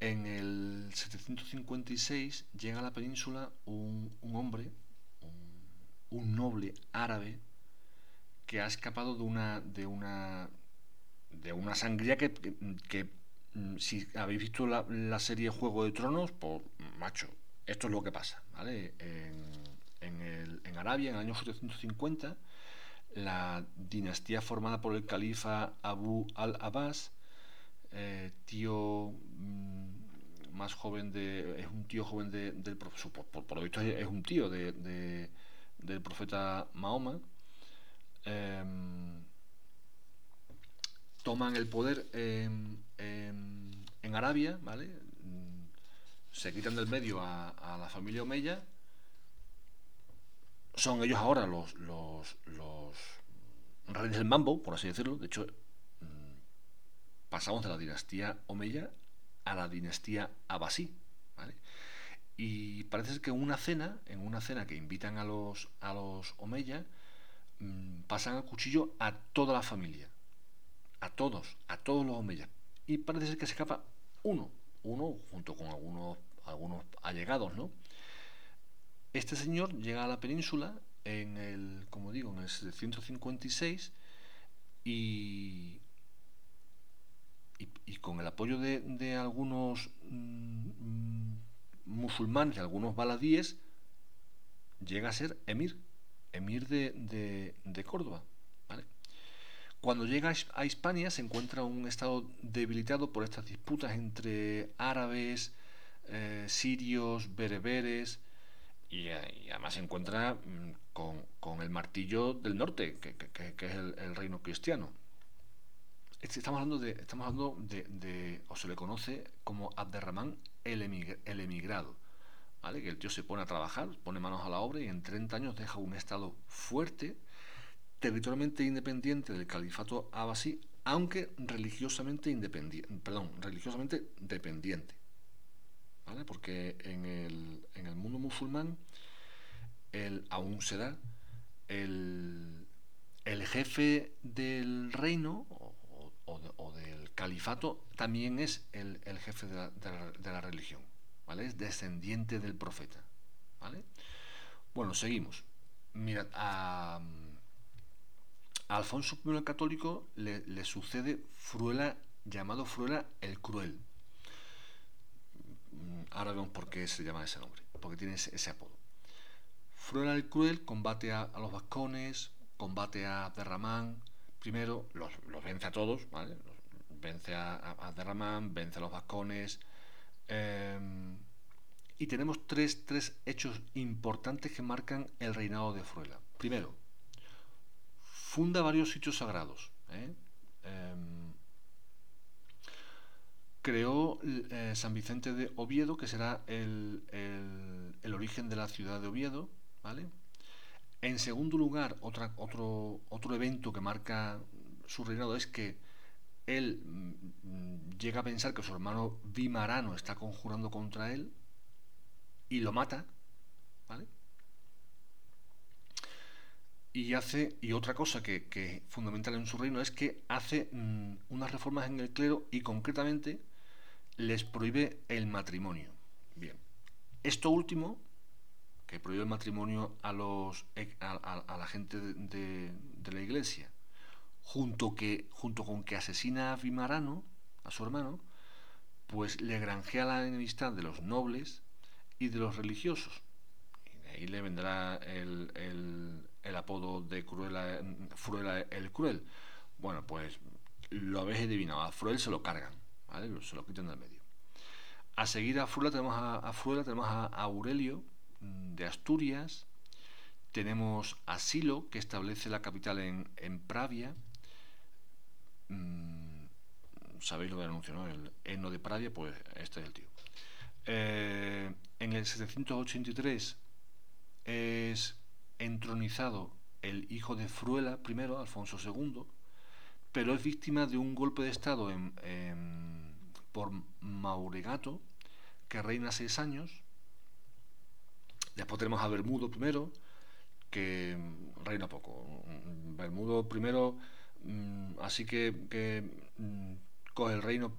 en el 756 llega a la península un, hombre, un, noble árabe, que ha escapado de una, de una, de una sangría que, mm, si habéis visto la, serie Juego de Tronos, pues macho, esto es lo que pasa, ¿vale? Arabia, en el año 750, la dinastía formada por el califa Abu al-Abbas, eh, tío mm, más joven de. es un tío joven de, del por, lo visto es, un tío de, del profeta Mahoma. Em, toman el poder en, Arabia, ¿vale? Mm, se quitan del medio a la familia Omeya son ellos ahora los, los, los reyes del mambo, por así decirlo. De hecho, mm, pasamos de la dinastía Omeya a la dinastía Abbasí. Y parece que en una cena, en una cena que invitan a los, a los Omeya, mm, pasan al cuchillo a toda la familia. A todos, a todos los Omeya. Y parece que se escapa uno, uno junto con algunos, algunos allegados, ¿no? Este señor llega a la península en el, como digo, en el 756 y, y, con el apoyo de, algunos mm, musulmanes, de algunos baladíes, llega a ser emir, emir de, Córdoba. Cuando llega a Hispania se encuentra un estado debilitado por estas disputas entre árabes, eh, sirios, bereberes, y, además se encuentra mm, con, el martillo del norte, que, es el, reino cristiano. Estamos hablando, de, estamos hablando de, o se le conoce como Abderramán el, el emigrado, ¿vale? que el tío se pone a trabajar, pone manos a la obra y en 30 años deja un estado fuerte, territorialmente independiente del califato abasí, aunque religiosamente independiente, perdón, religiosamente dependiente. Porque en el, en el mundo musulmán el, aún se da el, el jefe del reino o, del califato también es el, jefe de la, religión, ¿vale? Es descendiente del profeta, ¿vale? Bueno, seguimos. Mirad, a, Alfonso I el Católico le, le sucede Fruela, llamado Fruela el Cruel ahora vemos por qué se llama ese nombre, porque tiene ese, apodo. Fruela el Cruel combate a, los vascones, combate a Derramán, primero los, vence a todos, ¿vale? vence a, a, Derramán, vence a los vascones. Em, y tenemos tres, tres, hechos importantes que marcan el reinado de Fruela. Primero, funda varios sitios sagrados. ¿eh? Em, creó eh, San Vicente de Oviedo, que será el, origen de la ciudad de Oviedo, ¿vale? En segundo lugar, otra, otro, otro evento que marca su reinado es que él mm, llega a pensar que su hermano Vimarano está conjurando contra él y lo mata, ¿vale? Y hace, y otra cosa que, es fundamental en su reino es que hace mm, unas reformas en el clero y concretamente les prohíbe el matrimonio. Bien, esto último que prohíbe el matrimonio a, los, a, la gente de, la iglesia, junto, que, junto con que asesina a Vimarano, a su hermano, pues le granjea la enemistad de los nobles y de los religiosos. Y de ahí le vendrá el, el, apodo de Fruela el Cruel. Bueno, pues lo habéis adivinado, a Fruel se lo cargan, ¿vale? se lo quitan del medio. A seguir a Fruela tenemos a, tenemos a Aurelio, Mm, de Asturias, tenemos a Silo, que establece la capital en, Pravia. Mm, sabéis lo que anuncio, ¿no? El Eno de Pravia, pues este es el tío. Eh, en el 783 es entronizado el hijo de Fruela primero, Alfonso II, pero es víctima de un golpe de estado por Mauregato, que reina seis años, Después tenemos a Bermudo primero, que reina poco. Bermudo primero, mm, así que, mm, coge el reino,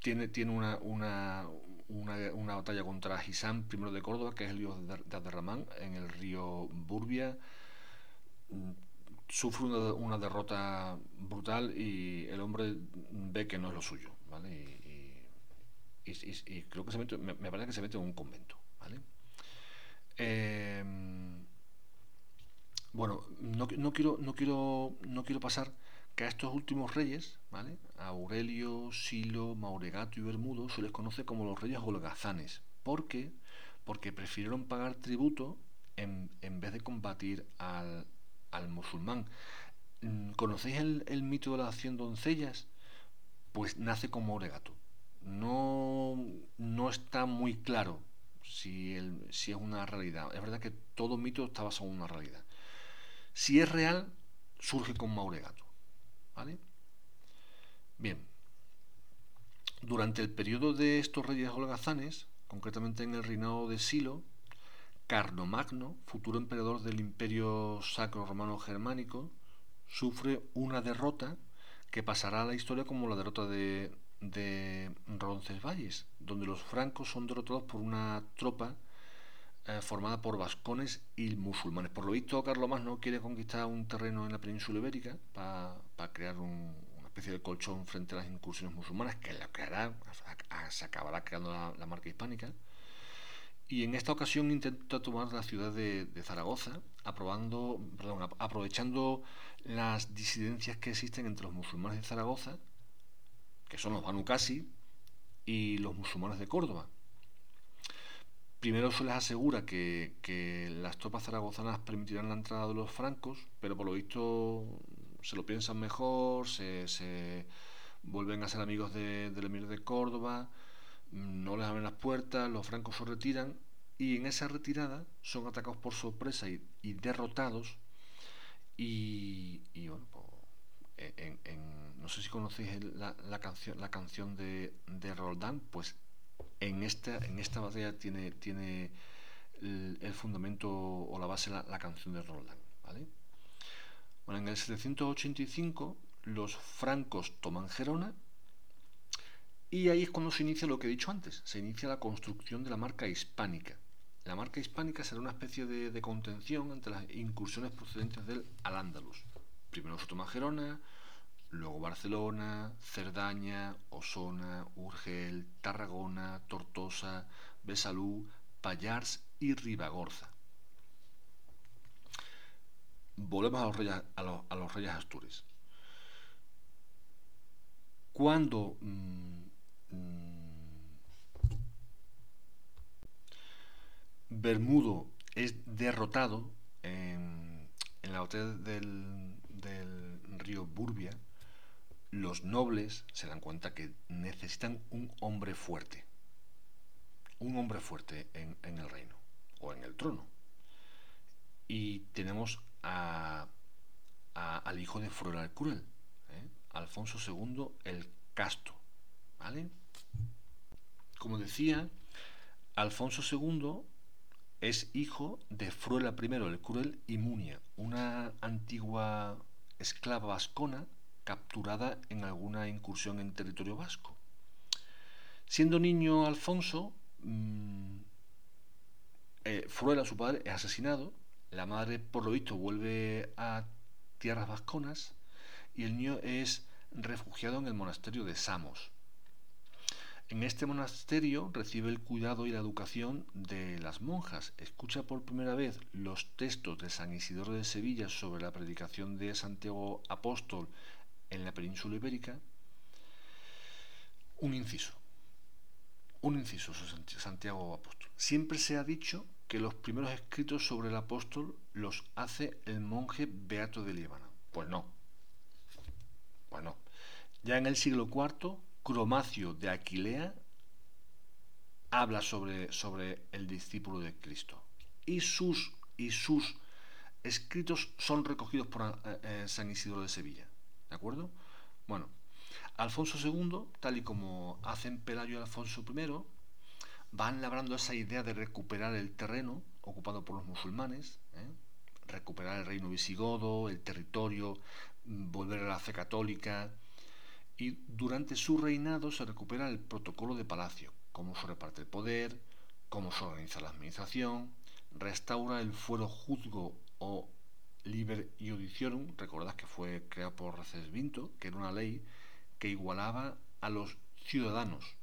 tiene, tiene una, una, una, batalla contra Gisán primero de Córdoba, que es el hijo de Aderramán, en el río Burbia. Sufre una, derrota brutal y el hombre ve que no es lo suyo, ¿vale? Y, creo que se mete, me, parece que se mete en un convento, ¿vale? Eh, bueno, no, quiero, no, quiero, no quiero pasar que a estos últimos reyes, ¿vale? Aurelio, Silo, Mauregato y Bermudo se les conoce como los reyes holgazanes. ¿Por qué? Porque prefirieron pagar tributo en, vez de combatir al, musulmán. Mm, ¿Conocéis el, mito de las 100 doncellas? Pues nace con Mauregato. No, no está muy claro si, si es una realidad. Es verdad que todo mito está basado en una realidad. Si es real, surge con Mauregato. ¿Vale? Bien. Durante el periodo de estos reyes holgazanes, concretamente en el reinado de Silo, Carlomagno, futuro emperador del imperio sacro romano germánico, sufre una derrota que pasará a la historia como la derrota de, de Roncesvalles, donde los francos son derrotados por una tropa eh, formada por vascones y musulmanes. Por lo visto, no quiere conquistar un terreno en la península ibérica para crear una especie de colchón frente a las incursiones musulmanas, que lo que hará, se acabará creando la, marca hispánica. Y en esta ocasión intenta tomar la ciudad de, Zaragoza, aprobando, aprovechando las disidencias que existen entre los musulmanes de Zaragoza que son los Banu y los musulmanes de Córdoba. Primero se les asegura que, las tropas zaragozanas permitirán la entrada de los francos, pero por lo visto se lo piensan mejor, se, vuelven a ser amigos de, del emir de Córdoba, no les abren las puertas, los francos se retiran y en esa retirada son atacados por sorpresa y, derrotados y, bueno, pues, no sé si conocéis la, canción, la canción de, Roldán, pues en esta, en esta batalla tiene, tiene el, fundamento o la base la, la canción de Roldán. ¿vale? Bueno, en el 785 los francos toman Gerona y ahí es cuando se inicia lo que he dicho antes, se inicia la construcción de la marca hispánica. La marca hispánica será una especie de, contención ante las incursiones procedentes del Al-Ándalus. Primero se toma Gerona, luego Barcelona, Cerdaña, Osona, Urgel, Tarragona, Tortosa, Besalú, Pallars y Ribagorza. Volvemos a los reyes, a los, reyes Astures. Cuando mm, Bermudo es derrotado en, la hotel del, río Burbia, los nobles se dan cuenta que necesitan un hombre fuerte, un hombre fuerte en, el reino o en el trono. Y tenemos al hijo de Fruela el Cruel, ¿eh? Alfonso II el Casto. ¿vale? Como decía, Alfonso II es hijo de Fruela I el Cruel y Munia, una antigua esclava vascona capturada en alguna incursión en territorio vasco. Siendo niño Alfonso, mm, eh, Fruela, su padre, es asesinado, la madre, por lo visto, vuelve a tierras vasconas y el niño es refugiado en el monasterio de Samos. En este monasterio recibe el cuidado y la educación de las monjas. Escucha por primera vez los textos de San Isidoro de Sevilla sobre la predicación de Santiago Apóstol en la península ibérica. Un inciso. Un inciso sobre Santiago Apóstol. Siempre se ha dicho que los primeros escritos sobre el apóstol los hace el monje Beato de Líbano. Pues no. Pues no. Ya en el siglo IV Cromacio de Aquilea habla sobre, sobre el discípulo de Cristo. Y sus, y sus escritos son recogidos por eh, eh, San Isidoro de Sevilla. ¿De acuerdo? Bueno, Alfonso II, tal y como hacen Pelayo y Alfonso I, van labrando esa idea de recuperar el terreno ocupado por los musulmanes, ¿eh? recuperar el reino visigodo, el territorio, mm, volver a la fe católica, y durante su reinado se recupera el protocolo de palacio, cómo se reparte el poder, cómo se organiza la administración, restaura el fuero juzgo o liber iudiciorum, recordad que fue creado por Recesvinto, que era una ley que igualaba a los ciudadanos.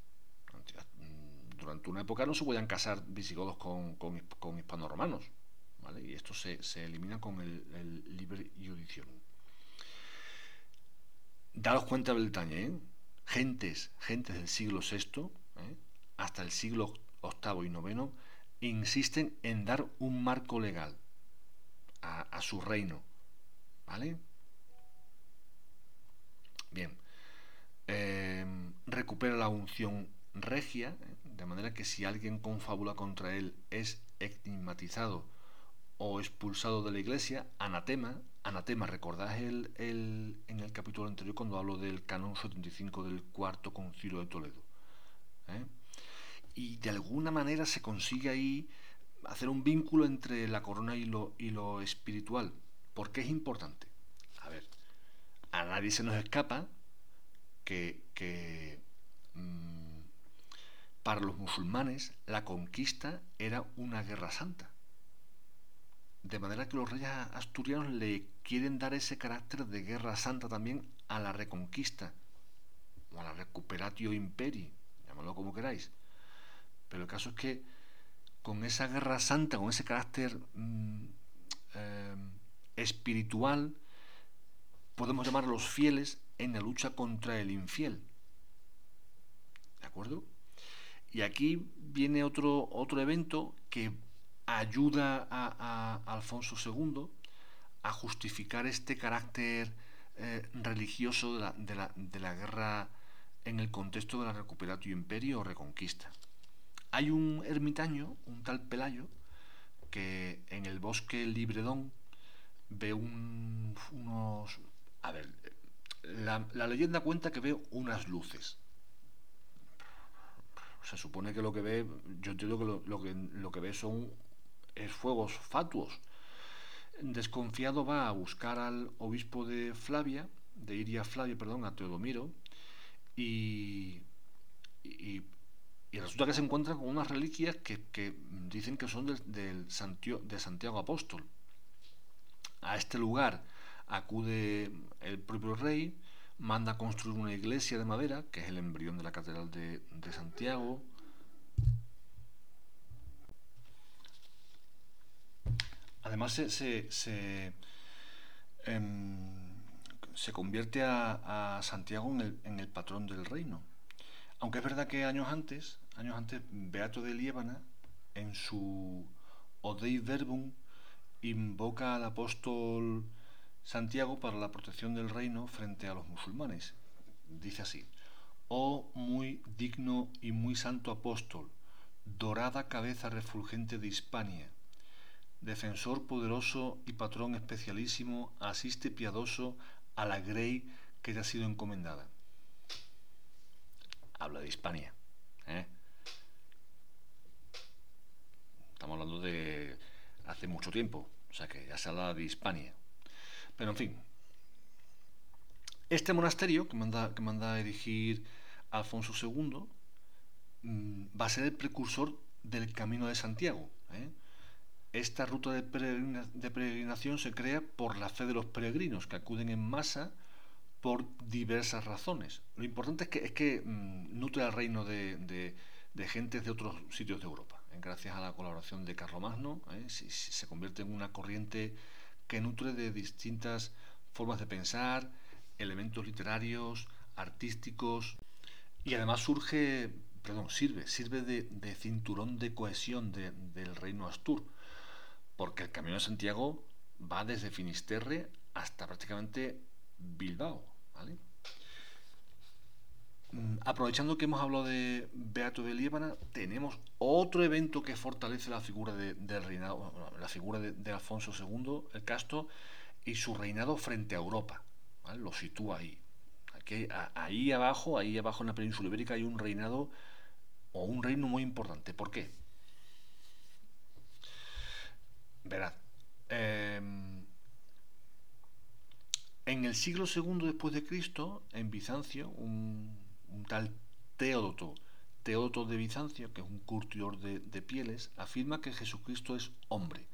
Durante una época no se podían casar visigodos con, con, con hispano-romanos, ¿vale? y esto se, elimina con el, el liber iudiciorum daros cuenta detalle, ¿eh? gentes, gentes del siglo VI ¿eh? hasta el siglo VIII y IX insisten en dar un marco legal a, su reino. ¿Vale? Bien. Em, recupera la unción regia, ¿eh? de manera que si alguien confabula contra él es estigmatizado o expulsado de la iglesia, anatema, anatema, ¿recordáis el, en el capítulo anterior cuando hablo del canon 75 del cuarto concilio de Toledo? ¿Eh? Y de alguna manera se consigue ahí hacer un vínculo entre la corona y lo, y lo espiritual. ¿Por qué es importante? A ver, a nadie se nos escapa que, mm, para los musulmanes la conquista era una guerra santa. De manera que los reyes asturianos le quieren dar ese carácter de guerra santa también a la reconquista, o a la recuperatio imperi, llamadlo como queráis. Pero el caso es que con esa guerra santa, con ese carácter mm, eh, espiritual, podemos llamar a los fieles en la lucha contra el infiel. ¿De acuerdo? Y aquí viene otro, otro evento que ayuda a, Alfonso II a justificar este carácter eh, religioso de la, guerra en el contexto de la recuperatio imperio o reconquista. Hay un ermitaño, un tal Pelayo, que en el bosque Libredón ve unos... A ver, la, leyenda cuenta que ve unas luces. Se supone que lo que ve, yo entiendo que lo, que lo que ve son fuegos fatuos. Desconfiado va a buscar al obispo de Flavia, de Iria Flavia, perdón, a Teodomiro, y, resulta que se encuentra con unas reliquias que, dicen que son de Santiago Apóstol. A este lugar acude el propio rey, manda construir una iglesia de madera, que es el embrión de la Catedral de, de Santiago, Además se, se, em, convierte a, Santiago en el, patrón del reino. Aunque es verdad que años antes, años antes, Beato de Liébana, en su Odei Verbum, invoca al apóstol Santiago para la protección del reino frente a los musulmanes. Dice así, Oh muy digno y muy santo apóstol, dorada cabeza refulgente de Hispania, defensor poderoso y patrón especialísimo, asiste piadoso a la grey que te ha sido encomendada. Habla de Hispania. ¿eh? Estamos hablando de hace mucho tiempo, o sea que ya se habla de Hispania. Pero en fin, este monasterio que manda, que manda a erigir Alfonso II mm, va a ser el precursor del Camino de Santiago. ¿eh? Esta ruta de, peregrinación se crea por la fe de los peregrinos que acuden en masa por diversas razones. Lo importante es que, mm, nutre al reino de, de, gentes de otros sitios de Europa. Gracias a la colaboración de Carlomagno, ¿eh? se convierte en una corriente que nutre de distintas formas de pensar, elementos literarios, artísticos, y además surge, perdón, sirve, sirve de, cinturón de cohesión del reino Astur, porque el Camino de Santiago va desde Finisterre hasta prácticamente Bilbao. Mm, aprovechando que hemos hablado de Beato de Líbana, tenemos otro evento que fortalece la figura de, del reinado, la figura de, Alfonso II, el Casto, y su reinado frente a Europa. Lo sitúa ahí. Aquí, ahí abajo, ahí abajo en la península ibérica hay un reinado o un reino muy importante. ¿Por qué? Verad. Em, en el siglo II después de Cristo, en Bizancio, un tal Teódoto, Teódoto de Bizancio, que es un curtidor de, pieles, afirma que Jesucristo es hombre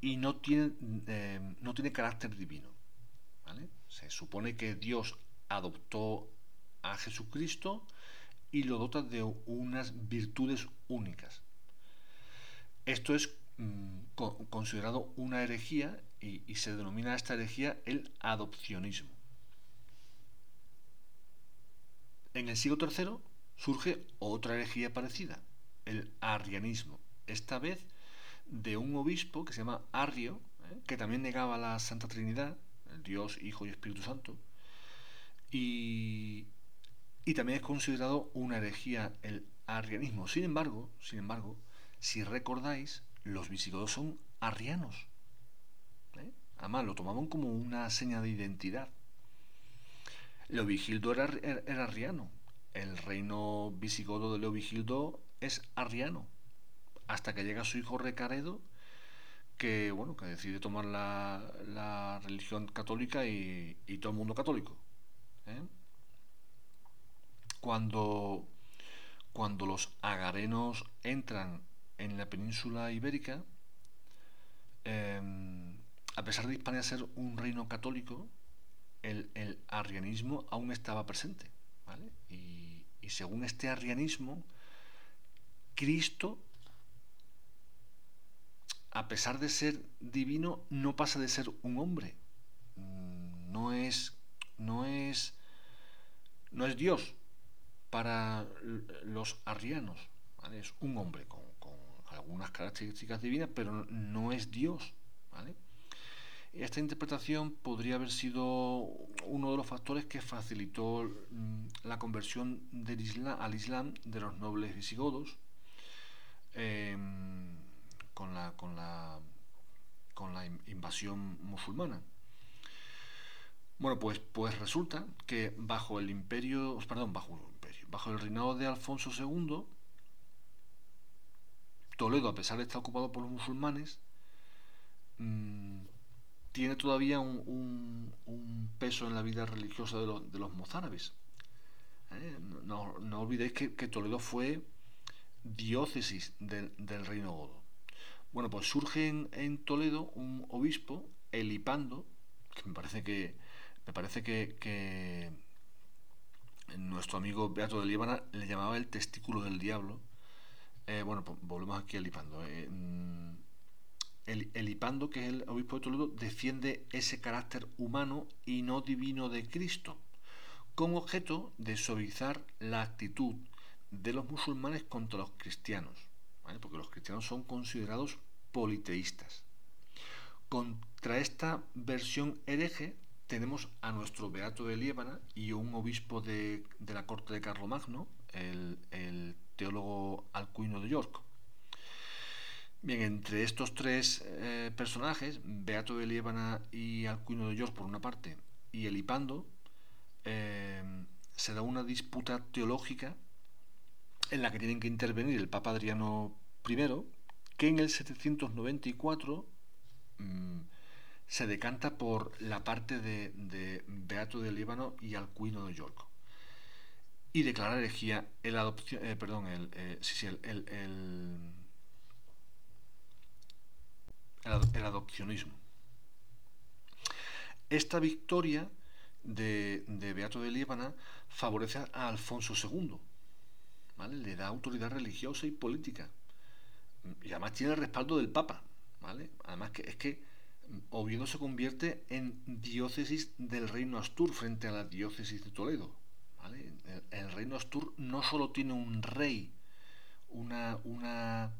y no tiene, eh, no tiene carácter divino. Se supone que Dios adoptó a Jesucristo y lo dota de unas virtudes únicas. Esto es mm, considerado una herejía y, y se denomina esta herejía el adopcionismo. En el siglo III surge otra herejía parecida, el arrianismo, esta vez de un obispo que se llama Arrio, ¿eh? que también negaba la Santa Trinidad, Dios, Hijo y Espíritu Santo, y, también es considerado una herejía el arrianismo. Sin embargo, sin embargo, si recordáis, los visigodos son arrianos. ¿eh? Además, lo tomaban como una seña de identidad. Leovigildo era, era, arriano. El reino visigodo de Leovigildo es arriano. Hasta que llega su hijo Recaredo, que bueno, que decide tomar la, religión católica y, todo el mundo católico. ¿eh? Cuando, cuando los agarenos entran en la península ibérica, em, a pesar de Hispania ser un reino católico, el, arrianismo aún estaba presente. Y, según este arrianismo, Cristo, a pesar de ser divino, no pasa de ser un hombre. Mm, no es, no es, no es Dios para los arrianos. Es un hombre con, algunas características divinas, pero no es Dios. ¿vale? Esta interpretación podría haber sido uno de los factores que facilitó mm, la conversión al Islam de los nobles visigodos em, con, la, con, la, con la invasión musulmana. Bueno, pues, pues resulta que bajo el imperio, perdón, bajo bajo el reinado de Alfonso II, Toledo, a pesar de estar ocupado por los musulmanes, mm, tiene todavía un, peso en la vida religiosa de, los mozárabes. ¿Eh? No, olvidéis que, Toledo fue diócesis del, reino godo. Bueno, pues surge en, Toledo un obispo, Elipando, que me parece que me parece que, nuestro amigo Beato de Líbana le llamaba el testículo del diablo. Eh, bueno, pues volvemos aquí a Elipando. Eh, el, Elipando, que es el obispo de Toledo, defiende ese carácter humano y no divino de Cristo, con objeto de suavizar la actitud de los musulmanes contra los cristianos, porque los cristianos son considerados politeístas. Contra esta versión hereje tenemos a nuestro Beato de Liébana y un obispo de, la corte de Carlomagno, el, el teólogo Alcuino de York. Bien, entre estos tres eh, personajes, Beato de Liébana y Alcuino de York por una parte, y Elipando, eh, se da una disputa teológica en la que tienen que intervenir el Papa Adriano I, que en el 794 mm, se decanta por la parte de, Beato de Líbano y Alcuino de York y declara herejía el adopción, eh, perdón, el, sí, sí, el el, adopcionismo. Esta victoria de, Beato de Líbana favorece a Alfonso II, ¿vale? le da autoridad religiosa y política. Y además tiene el respaldo del Papa. ¿vale? Además que es que Oviedo se convierte en diócesis del reino Astur frente a la diócesis de Toledo. El, reino Astur no solo tiene un rey, una, una,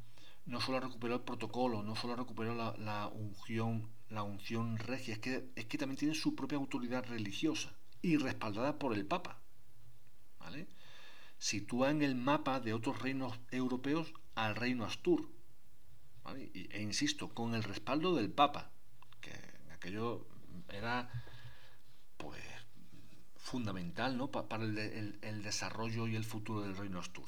no solo recuperó el protocolo, no solo recuperó la, unción, la unción regia, es que, es que también tiene su propia autoridad religiosa y respaldada por el Papa. ¿vale? Sitúa en el mapa de otros reinos europeos al reino Astur. E, insisto, con el respaldo del Papa, que aquello era fundamental ¿no? para el, desarrollo y el futuro del reino Astur.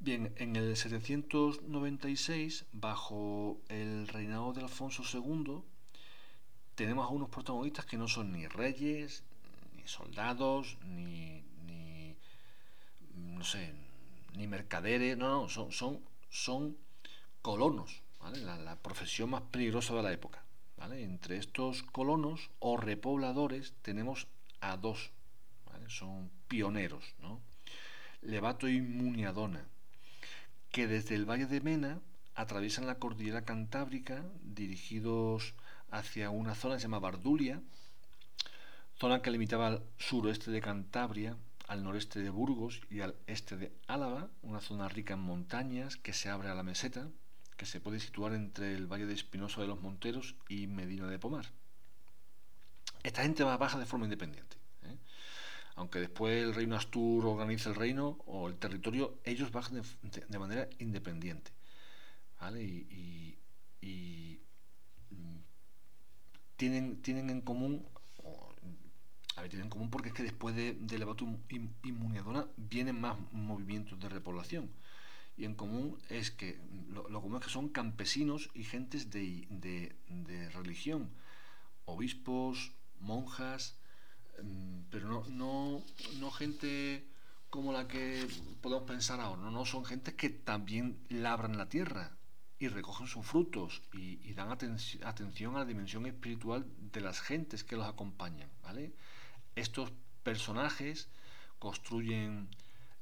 Bien, en el 796, bajo el reinado de Alfonso II, tenemos a unos protagonistas que no son ni reyes, ni soldados, ni, ni no sé, ni mercaderes, no, no, son, son, son colonos, la, profesión más peligrosa de la época. Entre estos colonos o repobladores tenemos a dos, son pioneros, ¿no? Levato y Muniadona que desde el Valle de Mena atraviesan la cordillera Cantábrica dirigidos hacia una zona que se llama Bardulia, zona que limitaba al suroeste de Cantabria, al noreste de Burgos y al este de Álava, una zona rica en montañas que se abre a la meseta, que se puede situar entre el Valle de Espinosa de los Monteros y Medina de Pomar. Esta gente va baja de forma independiente aunque después el reino Astur organice el reino o el territorio, ellos bajan de, manera independiente. ¿vale? Y, mm, tienen, tienen en común, a ver, tienen en común porque es que después de, de Levato y, vienen más movimientos de repoblación. Y en común es que lo, lo común es que son campesinos y gentes de, de religión, obispos, monjas, Mm, pero no, no, no gente como la que podemos pensar ahora, no, no son gente que también labran la tierra y recogen sus frutos y, dan atención a la dimensión espiritual de las gentes que los acompañan. ¿vale? Estos personajes construyen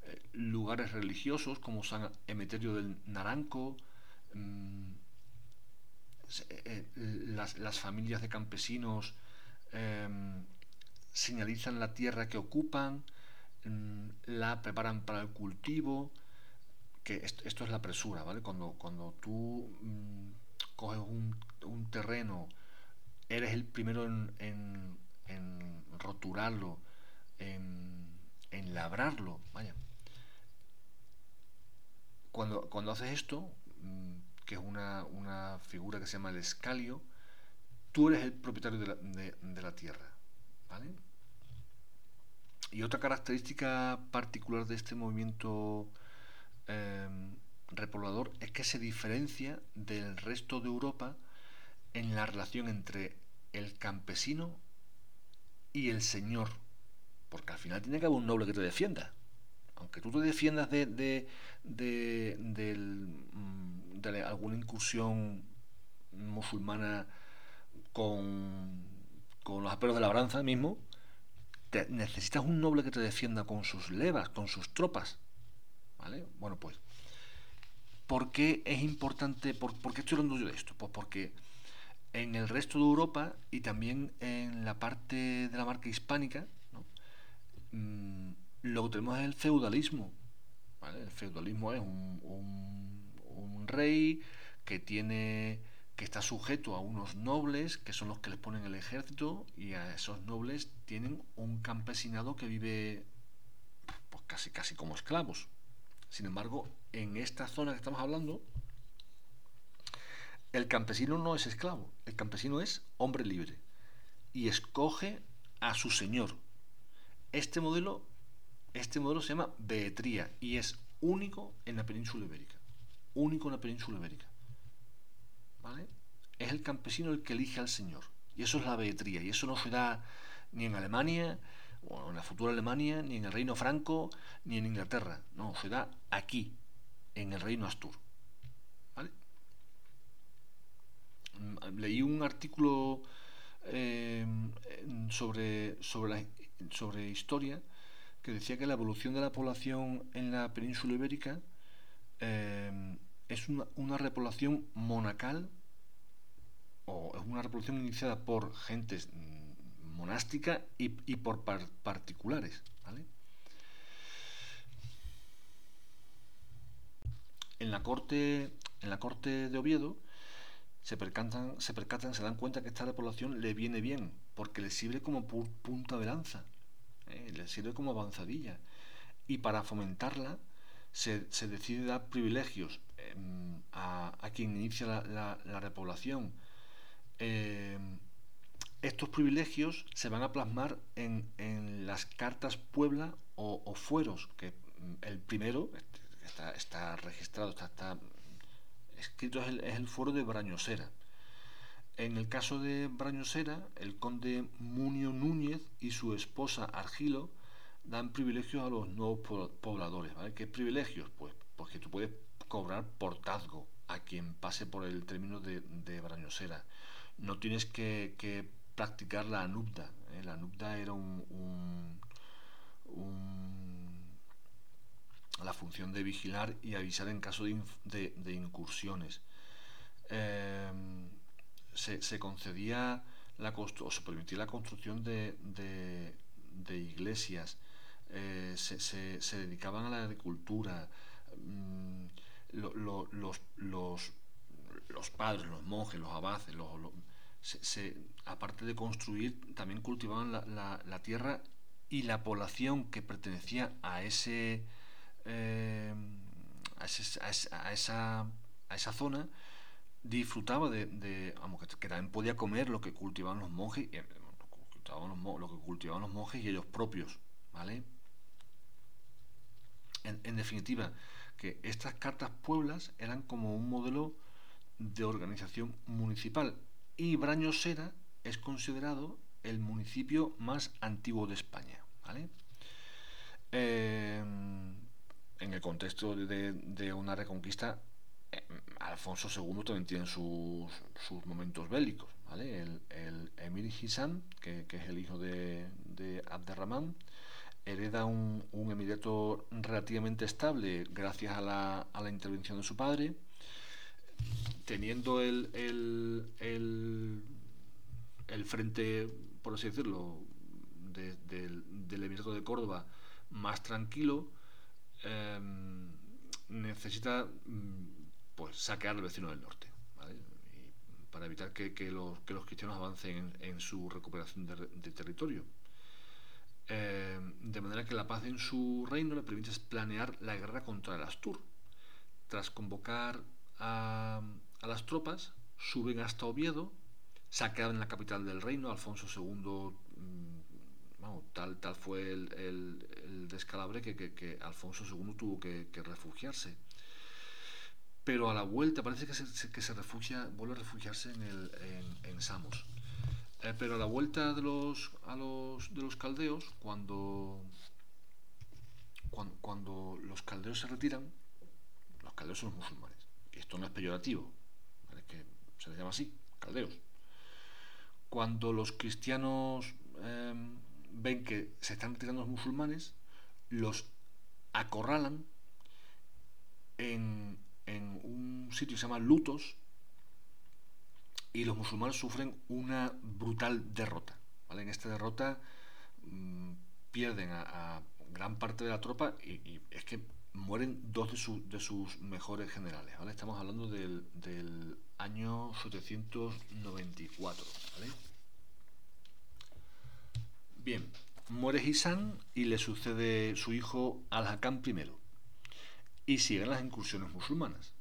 eh, lugares religiosos como San Emeterio del Naranco, mm, eh, las, las, familias de campesinos em, señalizan la tierra que ocupan, mm, la preparan para el cultivo, que esto, es la presura, ¿vale? Cuando, cuando tú mm, coges un, terreno, eres el primero en, en, roturarlo, en, labrarlo, vaya. Cuando, cuando haces esto, que es una, figura que se llama el escalio, tú eres el propietario de la, tierra. ¿vale? Y otra característica particular de este movimiento em, repoblador es que se diferencia del resto de Europa en la relación entre el campesino y el señor. Porque al final tiene que haber un noble que te defienda. Aunque tú te defiendas de, de, de, mm, alguna incursión musulmana con, con los aperos de labranza mismo, necesitas un noble que te defienda con sus levas, con sus tropas. ¿Vale? Bueno, pues, ¿por qué es importante? Por, qué estoy hablando yo de esto? Pues porque en el resto de Europa y también en la parte de la marca hispánica, mm, lo que tenemos es el feudalismo. El feudalismo es un rey que tiene que está sujeto a unos nobles, que son los que les ponen el ejército, y a esos nobles tienen un campesinado que vive pues casi, casi como esclavos. Sin embargo, en esta zona que estamos hablando, el campesino no es esclavo, el campesino es hombre libre y escoge a su señor. Este modelo, este modelo se llama Beetría y es único en la península ibérica. Único en la península ibérica. Es el campesino el que elige al Señor. Y eso es la beetría. Y eso no se da ni en Alemania, o en la futura Alemania, ni en el reino franco, ni en Inglaterra. No, se da aquí, en el reino Astur. ¿Vale? mm, leí un artículo em, sobre, sobre, sobre historia que decía que la evolución de la población en la península ibérica em, es una, repoblación monacal o es una repoblación iniciada por gentes mm, monástica y, y por par, particulares. ¿vale? En la corte, en la corte de Oviedo se percatan, se percatan, se dan cuenta que esta repoblación le viene bien, porque le sirve como punta de lanza, ¿eh? le sirve como avanzadilla. Y para fomentarla se, decide dar privilegios eh, a, a, quien inicia la repoblación. Eh, estos privilegios se van a plasmar en, en las cartas Puebla o, fueros, que mm, el primero, está, está registrado, está, está escrito, es el, fuero de Brañosera. En el caso de Brañosera, el conde Munio Núñez y su esposa Argilo dan privilegios a los nuevos pobladores. ¿vale? ¿Qué privilegios? Pues porque tú puedes cobrar portazgo a quien pase por el término de Brañosera. No tienes que, que practicar la anubda. ¿eh? La anubda era un, un, la función de vigilar y avisar en caso de, de, incursiones. Eh, se, se, concedía la o se permitía la construcción de, de, iglesias, eh, se, se, se, dedicaban a la agricultura, mmm, lo, lo, los, los, los, padres, los monjes, los abades, los, se, aparte de construir, también cultivaban la, la, la, tierra y la población que pertenecía a ese eh, a, esa, a esa zona disfrutaba de, que, también podía comer lo que cultivaban los monjes, eh, lo que cultivaban los monjes y ellos propios, ¿vale? En, definitiva, que estas cartas pueblas eran como un modelo de organización municipal y Brañosera es considerado el municipio más antiguo de España, ¿vale? Eh, en el contexto de, una reconquista, eh, Alfonso II también tiene sus, sus momentos bélicos. El, Emir Hisan, que, es el hijo de, de Abderramán, hereda un, un, emirato relativamente estable gracias a la, a la, intervención de su padre, teniendo el, el, el, frente, por así decirlo, de, de, del emirato de Córdoba más tranquilo, eh, necesita mm, pues saquear al vecino del norte para evitar que, que, los, que, los, cristianos avancen en, su recuperación de, territorio. Eh, de manera que la paz en su reino le permite planear la guerra contra el Astur. Tras convocar a, a las tropas, suben hasta Oviedo, saquean la capital del reino, Alfonso II bueno, tal, tal fue el, el, el descalabre que, que, que, Alfonso II tuvo que, que, refugiarse. Pero a la vuelta parece que se, que se refugia, vuelve a refugiarse en, el, en, en Samos. Eh, pero a la vuelta de los, a los, de los caldeos, cuando, cuando, cuando los caldeos se retiran, los caldeos son musulmanes. Esto no es peyorativo, ¿vale? que se les llama así, caldeos. Cuando los cristianos eh, ven que se están retirando los musulmanes, los acorralan en, un sitio que se llama Lutos y los musulmanes sufren una brutal derrota. En esta derrota mmm, pierden a, gran parte de la tropa y es que mueren dos de, su, de, sus mejores generales. Estamos hablando del, año 794. ¿vale? Bien, muere Hisan y le sucede su hijo Al-Hakam I. Y siguen las incursiones musulmanas.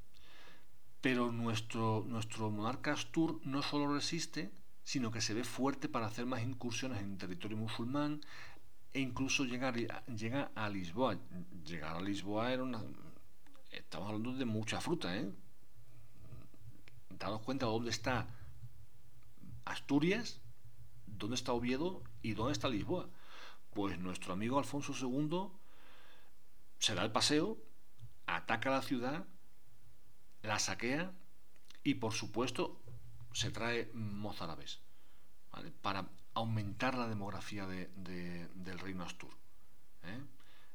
Pero nuestro, nuestro monarca Astur no solo resiste, sino que se ve fuerte para hacer más incursiones en territorio musulmán e incluso llegar, llega a Lisboa. Llegar a Lisboa era una... Estamos hablando de mucha fruta, ¿eh? Daros cuenta de dónde está Asturias ¿dónde está Oviedo y dónde está Lisboa? Pues nuestro amigo Alfonso II se da el paseo, ataca la ciudad, la saquea y por supuesto se trae mozárabes para aumentar la demografía del reino Astur. ¿eh?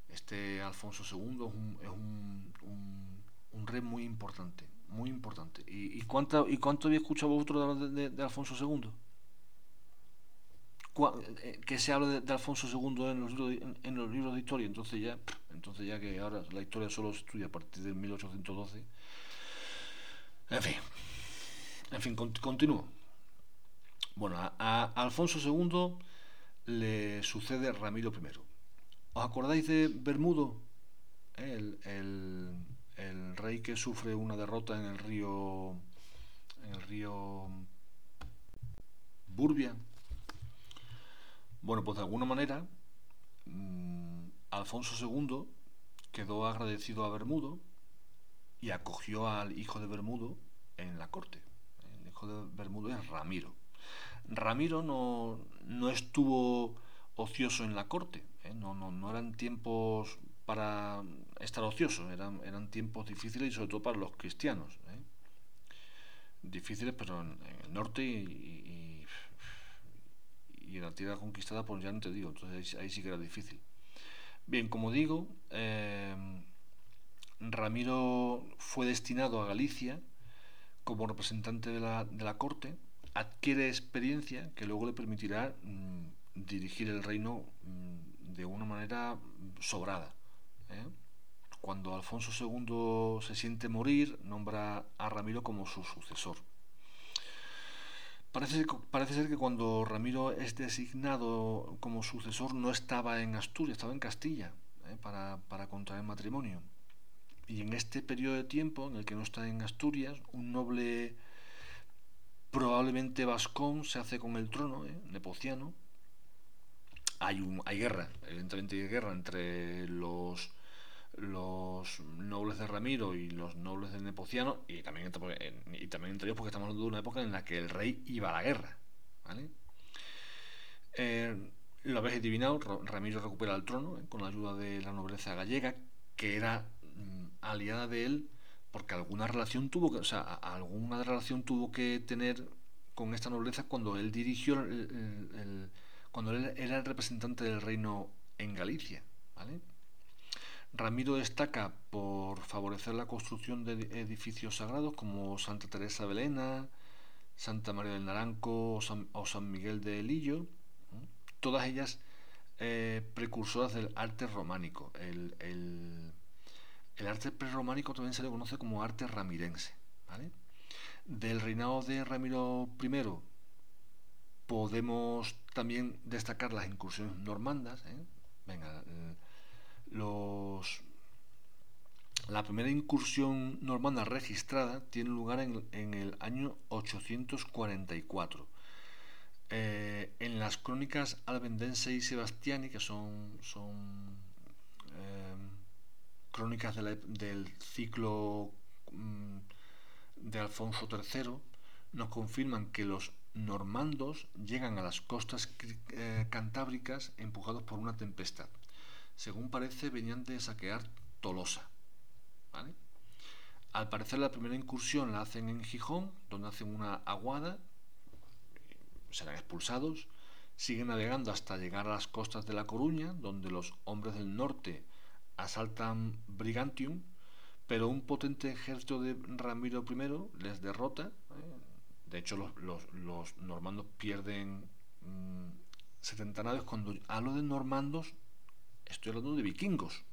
Este Alfonso II es un, rey muy importante, muy importante. ¿Y, cuánto, y cuánto habéis escuchado vosotros de, Alfonso II? Eh, que se habla de, Alfonso II en los, libros, en, los libros de historia, entonces ya, entonces ya que ahora la historia solo se estudia a partir de 1812. En fin, en fin, continúo. Bueno, a, Alfonso II le sucede Ramiro I. ¿Os acordáis de Bermudo? El, rey que sufre una derrota en el río en el río Burbia. Bueno, pues de alguna manera mm, Alfonso II quedó agradecido a Bermudo y acogió al hijo de Bermudo en la corte. El hijo de Bermudo es Ramiro. Ramiro no, no estuvo ocioso en la corte, ¿eh? no, no, no, eran tiempos para estar ocioso, eran, eran tiempos difíciles y sobre todo para los cristianos. ¿eh? Difíciles, pero en, el norte y, y, en la tierra conquistada, pues ya no te digo, entonces ahí, sí que era difícil. Bien, como digo, eh, Ramiro fue destinado a Galicia como representante de la, de la corte adquiere experiencia que luego le permitirá mm, dirigir el reino mm, de una manera sobrada. ¿eh? Cuando Alfonso II se siente morir, nombra a Ramiro como su sucesor. Parece, ser que cuando Ramiro es designado como sucesor no estaba en Asturias, estaba en Castilla ¿eh? para, para contraer matrimonio. Y en este periodo de tiempo en el que no está en Asturias, un noble Probablemente Vascón se hace con el trono, ¿eh? nepociano. Hay, un, hay guerra, evidentemente hay guerra entre los, los nobles de Ramiro y los nobles del Nepociano, y también, y también entre ellos porque estamos hablando de una época en la que el rey iba a la guerra. ¿vale? Eh, lo habéis adivinado, Ramiro recupera el trono ¿eh? con la ayuda de la nobleza gallega, que era mm, aliada de él porque alguna relación tuvo que, o sea, alguna relación tuvo que tener con esta nobleza cuando él dirigió el, cuando él era el representante del reino en Galicia. Ramiro destaca por favorecer la construcción de edificios sagrados como Santa Teresa Belena, Santa María del Naranco o San, Miguel de Lillo, todas ellas eh, precursoras del arte románico. el, el arte prerrománico también se le conoce como arte ramirense. Del reinado de Ramiro I podemos también destacar las incursiones normandas. ¿eh? Venga, la primera incursión normanda registrada tiene lugar en, el año 844. Eh, en las crónicas albendense y sebastiani, que son, crónicas del ciclo mm, de Alfonso III nos confirman que los normandos llegan a las costas eh, cantábricas empujados por una tempestad. Según parece, venían de saquear Tolosa. Al parecer, la primera incursión la hacen en Gijón, donde hacen una aguada, serán expulsados, siguen navegando hasta llegar a las costas de La Coruña, donde los hombres del norte asaltan Brigantium, pero un potente ejército de Ramiro I les derrota. ¿eh? De hecho, los, normandos pierden 70 mm, naves. Cuando hablo de normandos, estoy hablando de vikingos.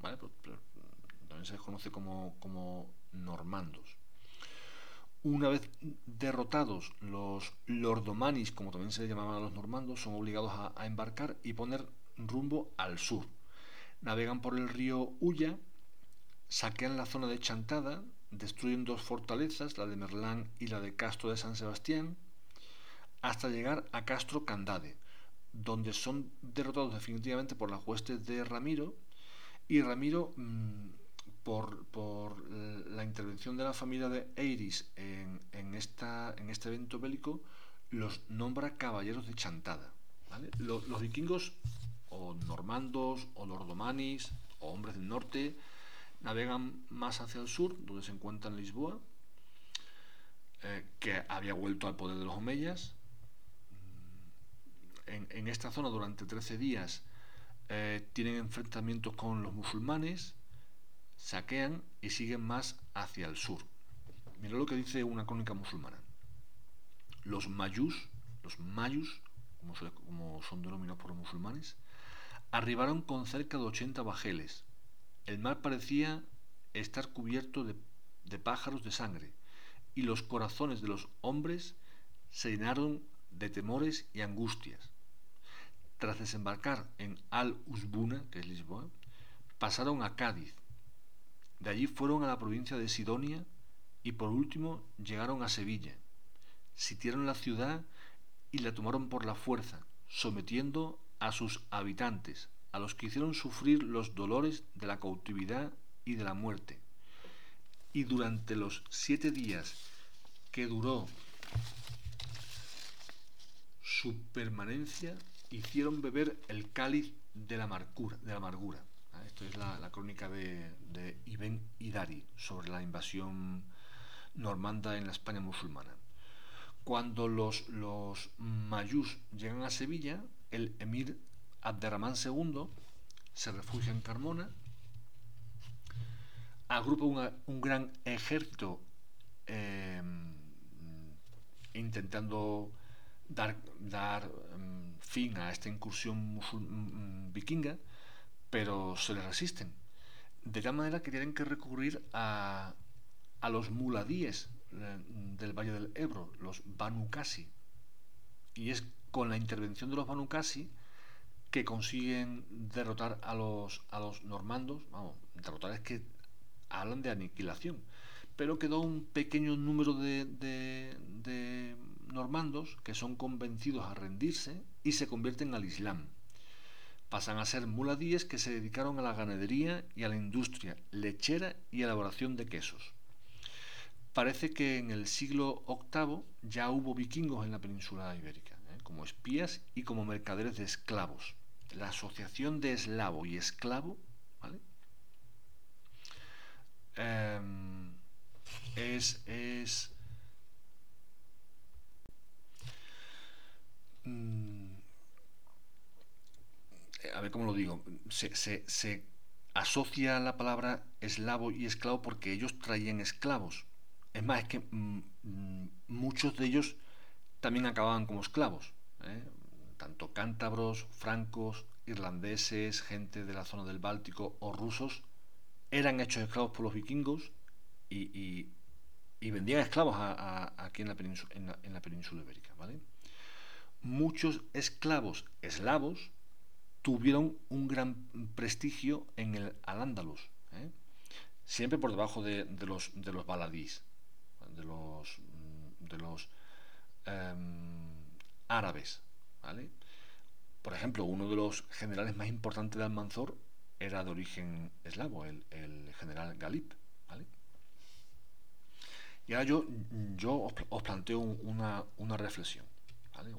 también se les conoce como, como normandos. Una vez derrotados, los lordomanis, como también se llamaban a los normandos, son obligados a embarcar y poner rumbo al sur Navegan por el río Ulla, saquean la zona de Chantada, destruyen dos fortalezas, la de Merlán y la de Castro de San Sebastián, hasta llegar a Castro Candade, donde son derrotados definitivamente por las huestes de Ramiro, y Ramiro, mm, por, la intervención de la familia de Eiris en, esta, en este evento bélico, los nombra caballeros de Chantada. los vikingos o normandos, o lordomanis, o hombres del norte, navegan más hacia el sur, donde se encuentra Lisboa, eh, que había vuelto al poder de los omeyas. En, en esta zona durante 13 días eh, tienen enfrentamientos con los musulmanes, saquean y siguen más hacia el sur. Mira lo que dice una crónica musulmana. Los mayús, los mayús, como, como son denominados por los musulmanes, arribaron con cerca de 80 bajeles. El mar parecía estar cubierto de, pájaros de sangre, y los corazones de los hombres se llenaron de temores y angustias. Tras desembarcar en Al-Usbuna, que es Lisboa, pasaron a Cádiz. De allí fueron a la provincia de Sidonia y por último llegaron a Sevilla. Sitiaron la ciudad y la tomaron por la fuerza, sometiendo a sus habitantes, a los que hicieron sufrir los dolores de la cautividad y de la muerte. Y durante los siete días que duró su permanencia, hicieron beber el cáliz de la amargura. De la amargura. Ah, esto es la, crónica de, de Ibn Idari sobre la invasión normanda en la España musulmana. Cuando los, los mayús llegan a Sevilla, el emir Abderramán II se refugia en Carmona, agrupa un gran ejército eh, intentando dar, um, fin a esta incursión um, vikinga, pero se le resisten. De tal manera que tienen que recurrir a, a los muladíes eh, del Valle del Ebro, los Banukasi. Y es con la intervención de los Banukasi que consiguen derrotar a los, a los normandos. Vamos, derrotar es que hablan de aniquilación. Pero quedó un pequeño número de, de, de normandos que son convencidos a rendirse y se convierten al Islam. Pasan a ser muladíes que se dedicaron a la ganadería y a la industria lechera y elaboración de quesos. Parece que en el siglo VIII ya hubo vikingos en la península ibérica. Como espías y como mercaderes de esclavos. La asociación de eslavo y esclavo ¿vale? Em, es, es Mm, a ver cómo lo digo, se, se, asocia la palabra eslavo y esclavo porque ellos traían esclavos. Es más, es que mm, mm, muchos de ellos también acababan como esclavos. ¿Eh? Tanto cántabros, francos, irlandeses, gente de la zona del Báltico o rusos eran hechos esclavos por los vikingos y, vendían esclavos aquí en la, península, en, la, ibérica. ¿vale? muchos esclavos eslavos tuvieron un gran prestigio en el Al-Ándalus, ¿eh? siempre por debajo de, los, de los baladís, de los, de los em, árabes. Por ejemplo, uno de los generales más importantes de Almanzor era de origen eslavo, el, general Galip. Y ahora yo, yo os, planteo una, una reflexión.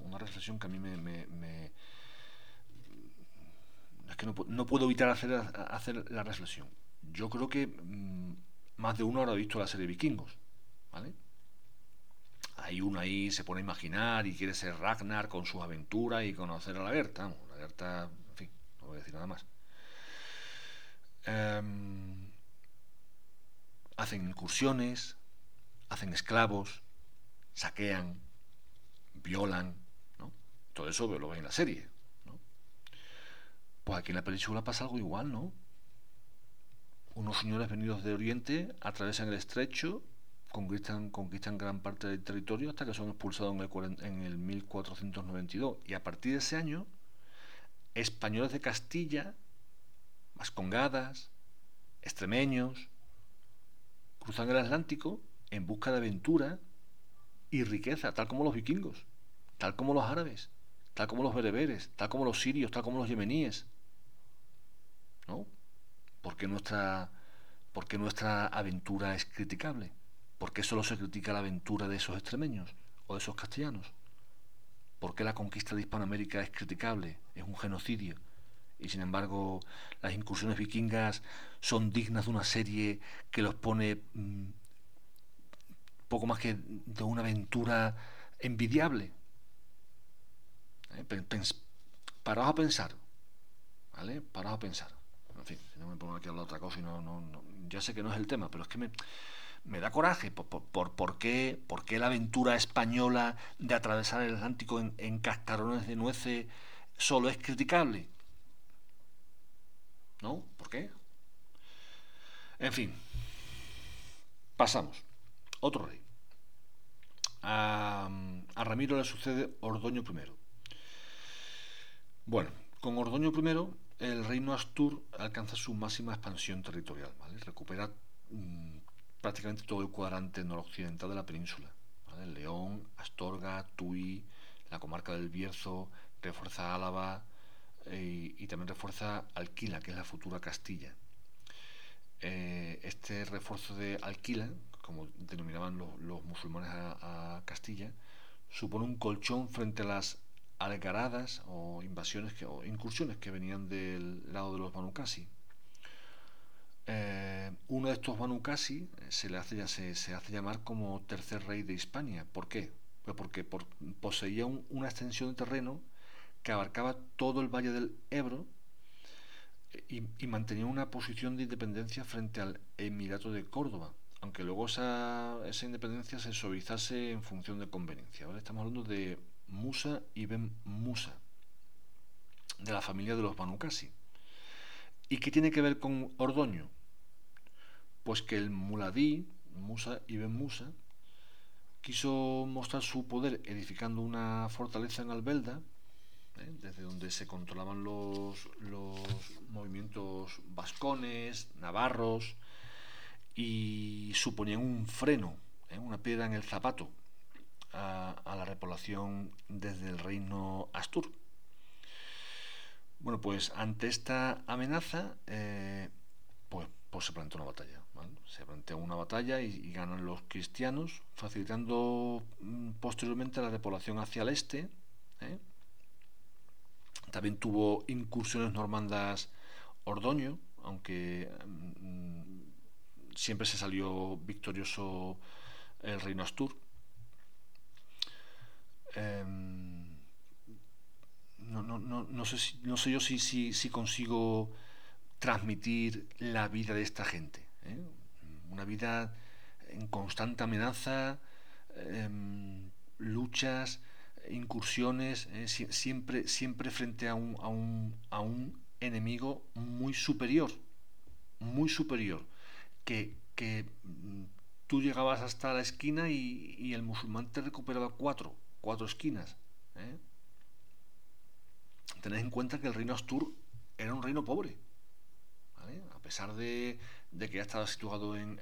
Una reflexión que a mí me... es que no, puedo evitar hacer, hacer la reflexión. Yo creo que mm, más de uno habrá visto la serie Vikingos, ¿vale? Hay uno ahí se pone a imaginar y quiere ser Ragnar con su aventura y conocer a la Berta. la Berta, en fin, no voy a decir nada más. Em, hacen incursiones, hacen esclavos, saquean, violan, ¿no? Todo eso lo ven en la serie. Pues aquí en la península pasa algo igual, ¿no? Unos señores venidos de Oriente atravesan el estrecho, conquistan, conquistan gran parte del territorio hasta que son expulsados en el, en el 1492. Y a partir de ese año, españoles de Castilla, mascongadas, extremeños, cruzan el Atlántico en busca de aventura y riqueza, tal como los vikingos tal como los árabes, tal como los bereberes, tal como los sirios, tal como los yemeníes. ¿No? Nuestra, porque nuestra aventura es criticable. ¿Por qué solo se critica la aventura de esos extremeños o de esos castellanos? ¿Por qué la conquista de Hispanoamérica es criticable? Es un genocidio. Y sin embargo, las incursiones vikingas son dignas de una serie que los pone mm, poco más que de una aventura envidiable. ¿Eh? paraos a pensar, ¿vale? Paraos a pensar. En fin, si no me pongo aquí a hablar otra cosa y no, no, ya sé que no es el tema, pero es que me, me da coraje por, por, por, qué, por, qué, la aventura española de atravesar el Atlántico en, en cascarones de nueces solo es criticable. ¿No? ¿Por qué? En fin, pasamos. Otro rey. A, Ramiro le sucede Ordoño I. Bueno, con Ordoño I el reino Astur alcanza su máxima expansión territorial, ¿vale? Recupera mm, prácticamente todo el cuadrante noroccidental de la península. León, Astorga, Tui, la comarca del Bierzo, refuerza Álava eh, y, también refuerza Alquila, que es la futura Castilla. Eh, este refuerzo de Alquila, como denominaban los, musulmanes a, Castilla, supone un colchón frente a las algaradas o invasiones o incursiones que venían del lado de los Manukasi. Eh, uno de estos Manukasi se le hace, se, se, hace llamar como tercer rey de Hispania. ¿Por qué? Pues porque poseía una extensión de terreno que abarcaba todo el valle del Ebro y, mantenía una posición de independencia frente al Emirato de Córdoba, aunque luego esa, esa independencia se suavizase en función de conveniencia. Estamos hablando de Musa ibn Musa, de la familia de los Banukasi. ¿Y qué tiene que ver con Ordoño? Pues que el muladí, Musa ibn Musa, quiso mostrar su poder edificando una fortaleza en Albelda, ¿eh? desde donde se controlaban los, los movimientos vascones, navarros, y suponían un freno, ¿eh? una piedra en el zapato a, la repoblación desde el reino Astur. Bueno, pues ante esta amenaza, eh, pues, pues, se planteó una batalla. Se planteó una batalla y, ganan los cristianos, facilitando mm, posteriormente la repoblación hacia el este. ¿eh? También tuvo incursiones normandas Ordoño, aunque mm, siempre se salió victorioso el reino Astur. Em, no, no, no, sé no sé yo si, si, consigo transmitir la vida de esta gente. ¿Eh? Una vida en constante amenaza, em, luchas, incursiones, ¿eh? siempre, siempre frente a un, enemigo muy superior, muy superior, que, mm, tú llegabas hasta la esquina y, el musulmán te recuperaba cuatro cuatro esquinas. ¿eh? Tened en cuenta que el reino Astur era un reino pobre. A pesar de, que ya estaba situado en,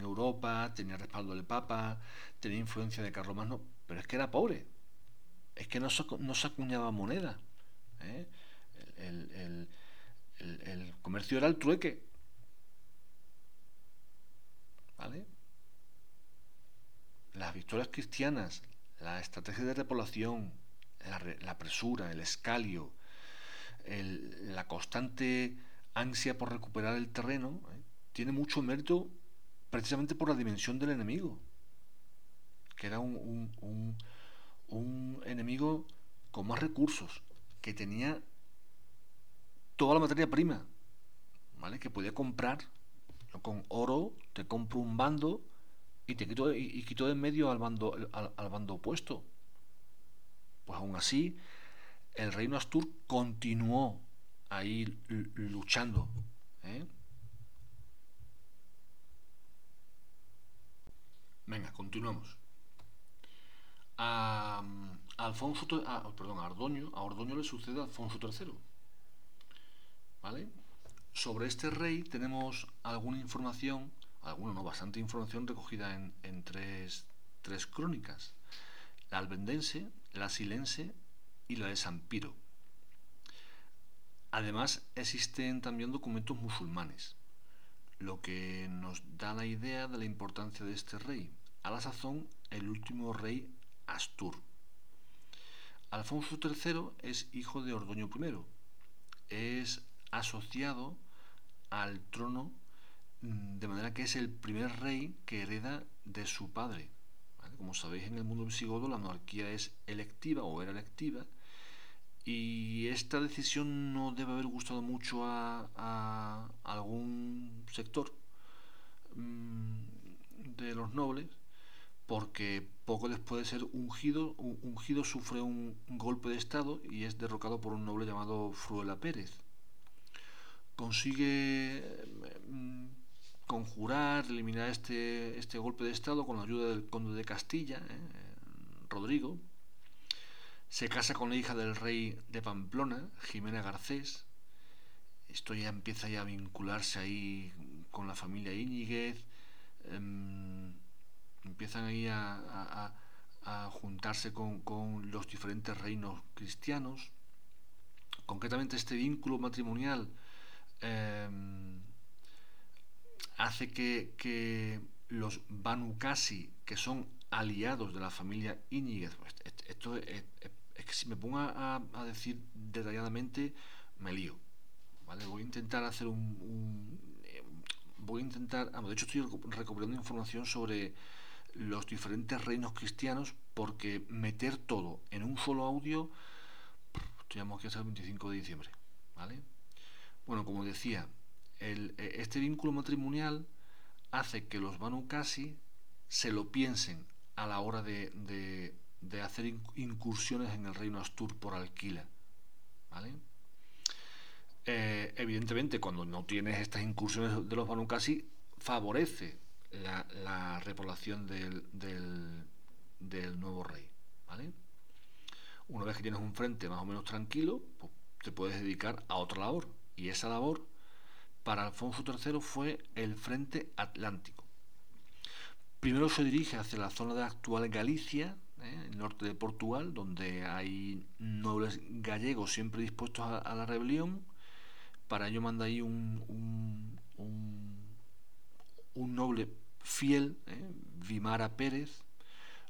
Europa, tenía respaldo del Papa, tenía influencia de Carlomagno, pero es que era pobre. Es que no se, no acuñaba moneda. ¿eh? El, el, comercio era el trueque. ¿Vale? Las victorias cristianas, la estrategia de repoblación, la, presura, el escalio, la constante ansia por recuperar el terreno. Tiene mucho mérito precisamente por la dimensión del enemigo, que era un, un, enemigo con más recursos, que tenía toda la materia prima, ¿vale? que podía comprar con oro, te compro un bando, y te quitó, y, quitó de en medio al bando, al, bando opuesto. Pues aún así, el reino Astur continuó ahí luchando. ¿eh? Venga, continuamos. A, Alfonso, perdón, a Ordoño, a Ordoño le sucede a Alfonso III. ¿Vale? Sobre este rey tenemos alguna información alguna, no, bastante información recogida en, tres, crónicas, la albendense, la silense y la de San Piro. Además, existen también documentos musulmanes, lo que nos da la idea de la importancia de este rey, a la sazón el último rey Astur. Alfonso III es hijo de Ordoño I, es asociado al trono mm, de manera que es el primer rey que hereda de su padre. Como sabéis, en el mundo visigodo la monarquía es electiva o era electiva, y esta decisión no debe haber gustado mucho a, algún sector mm, de los nobles, porque poco después de ser ungido, ungido sufre un, golpe de estado y es derrocado por un noble llamado Fruela Pérez. Consigue mm, conjurar, eliminar este, este golpe de estado con la ayuda del conde de Castilla, eh, Rodrigo, se casa con la hija del rey de Pamplona, Jimena Garcés. Esto ya empieza ya a vincularse ahí con la familia Íñiguez. Em, empiezan ahí a, juntarse con, los diferentes reinos cristianos. Concretamente este vínculo matrimonial em, hace que, que los Banukasi, que son aliados de la familia Íñiguez, pues, esto es, que si me pongo a, decir detalladamente, me lío. ¿vale? Voy a intentar hacer un, voy a intentar, de hecho estoy recopilando información sobre los diferentes reinos cristianos porque meter todo en un solo audio, estoy que el 25 de diciembre. ¿vale? Bueno, como decía, el, eh, este vínculo matrimonial hace que los Banu Kasi se lo piensen a la hora de, de hacer incursiones en el reino Astur por alquila. ¿vale? Eh, evidentemente, cuando no tienes estas incursiones de los Banucasi, favorece la, repoblación del, del, nuevo rey. ¿vale? Una vez que tienes un frente más o menos tranquilo, pues te puedes dedicar a otra labor. Y esa labor para Alfonso III fue el frente atlántico. Primero se dirige hacia la zona de actual Galicia, ¿eh? el norte de Portugal, donde hay nobles gallegos siempre dispuestos a, la rebelión. Para ello manda ahí un, un, noble fiel, ¿eh? Vimara Pérez,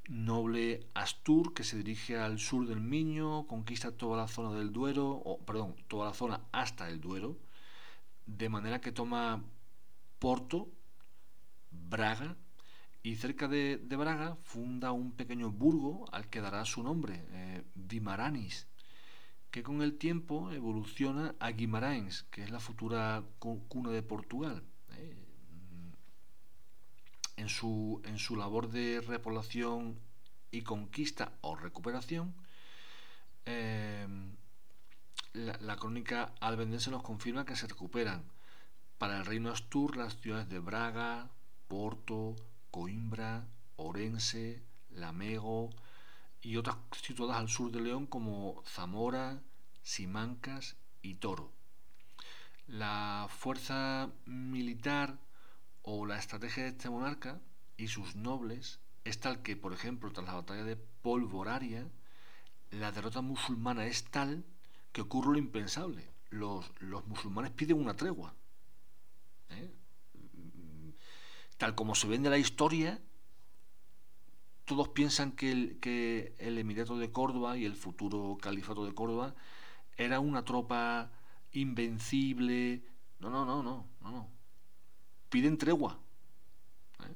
noble Astur, que se dirige al sur del Miño, conquista toda la zona del Duero, o perdón, toda la zona hasta el Duero, de manera que toma Porto, Braga, y cerca de, Braga funda un pequeño burgo al que dará su nombre, eh, Vimaranis, que con el tiempo evoluciona a Guimarães, que es la futura cuna de Portugal. Eh. En, su, en su labor de repoblación y conquista o recuperación, eh, la, la, crónica albendense nos confirma que se recuperan para el reino Astur las ciudades de Braga, Porto, Coimbra, Orense, Lamego y otras situadas al sur de León como Zamora, Simancas y Toro. La fuerza militar o la estrategia de este monarca y sus nobles es tal que, por ejemplo, tras la batalla de Polvoraria, la derrota musulmana es tal que ocurre lo impensable. Los, los musulmanes piden una tregua. ¿eh? tal como se vende la historia, todos piensan que el, que el Emirato de Córdoba y el futuro Califato de Córdoba era una tropa invencible. No, no, no, no, no. Piden tregua. ¿eh?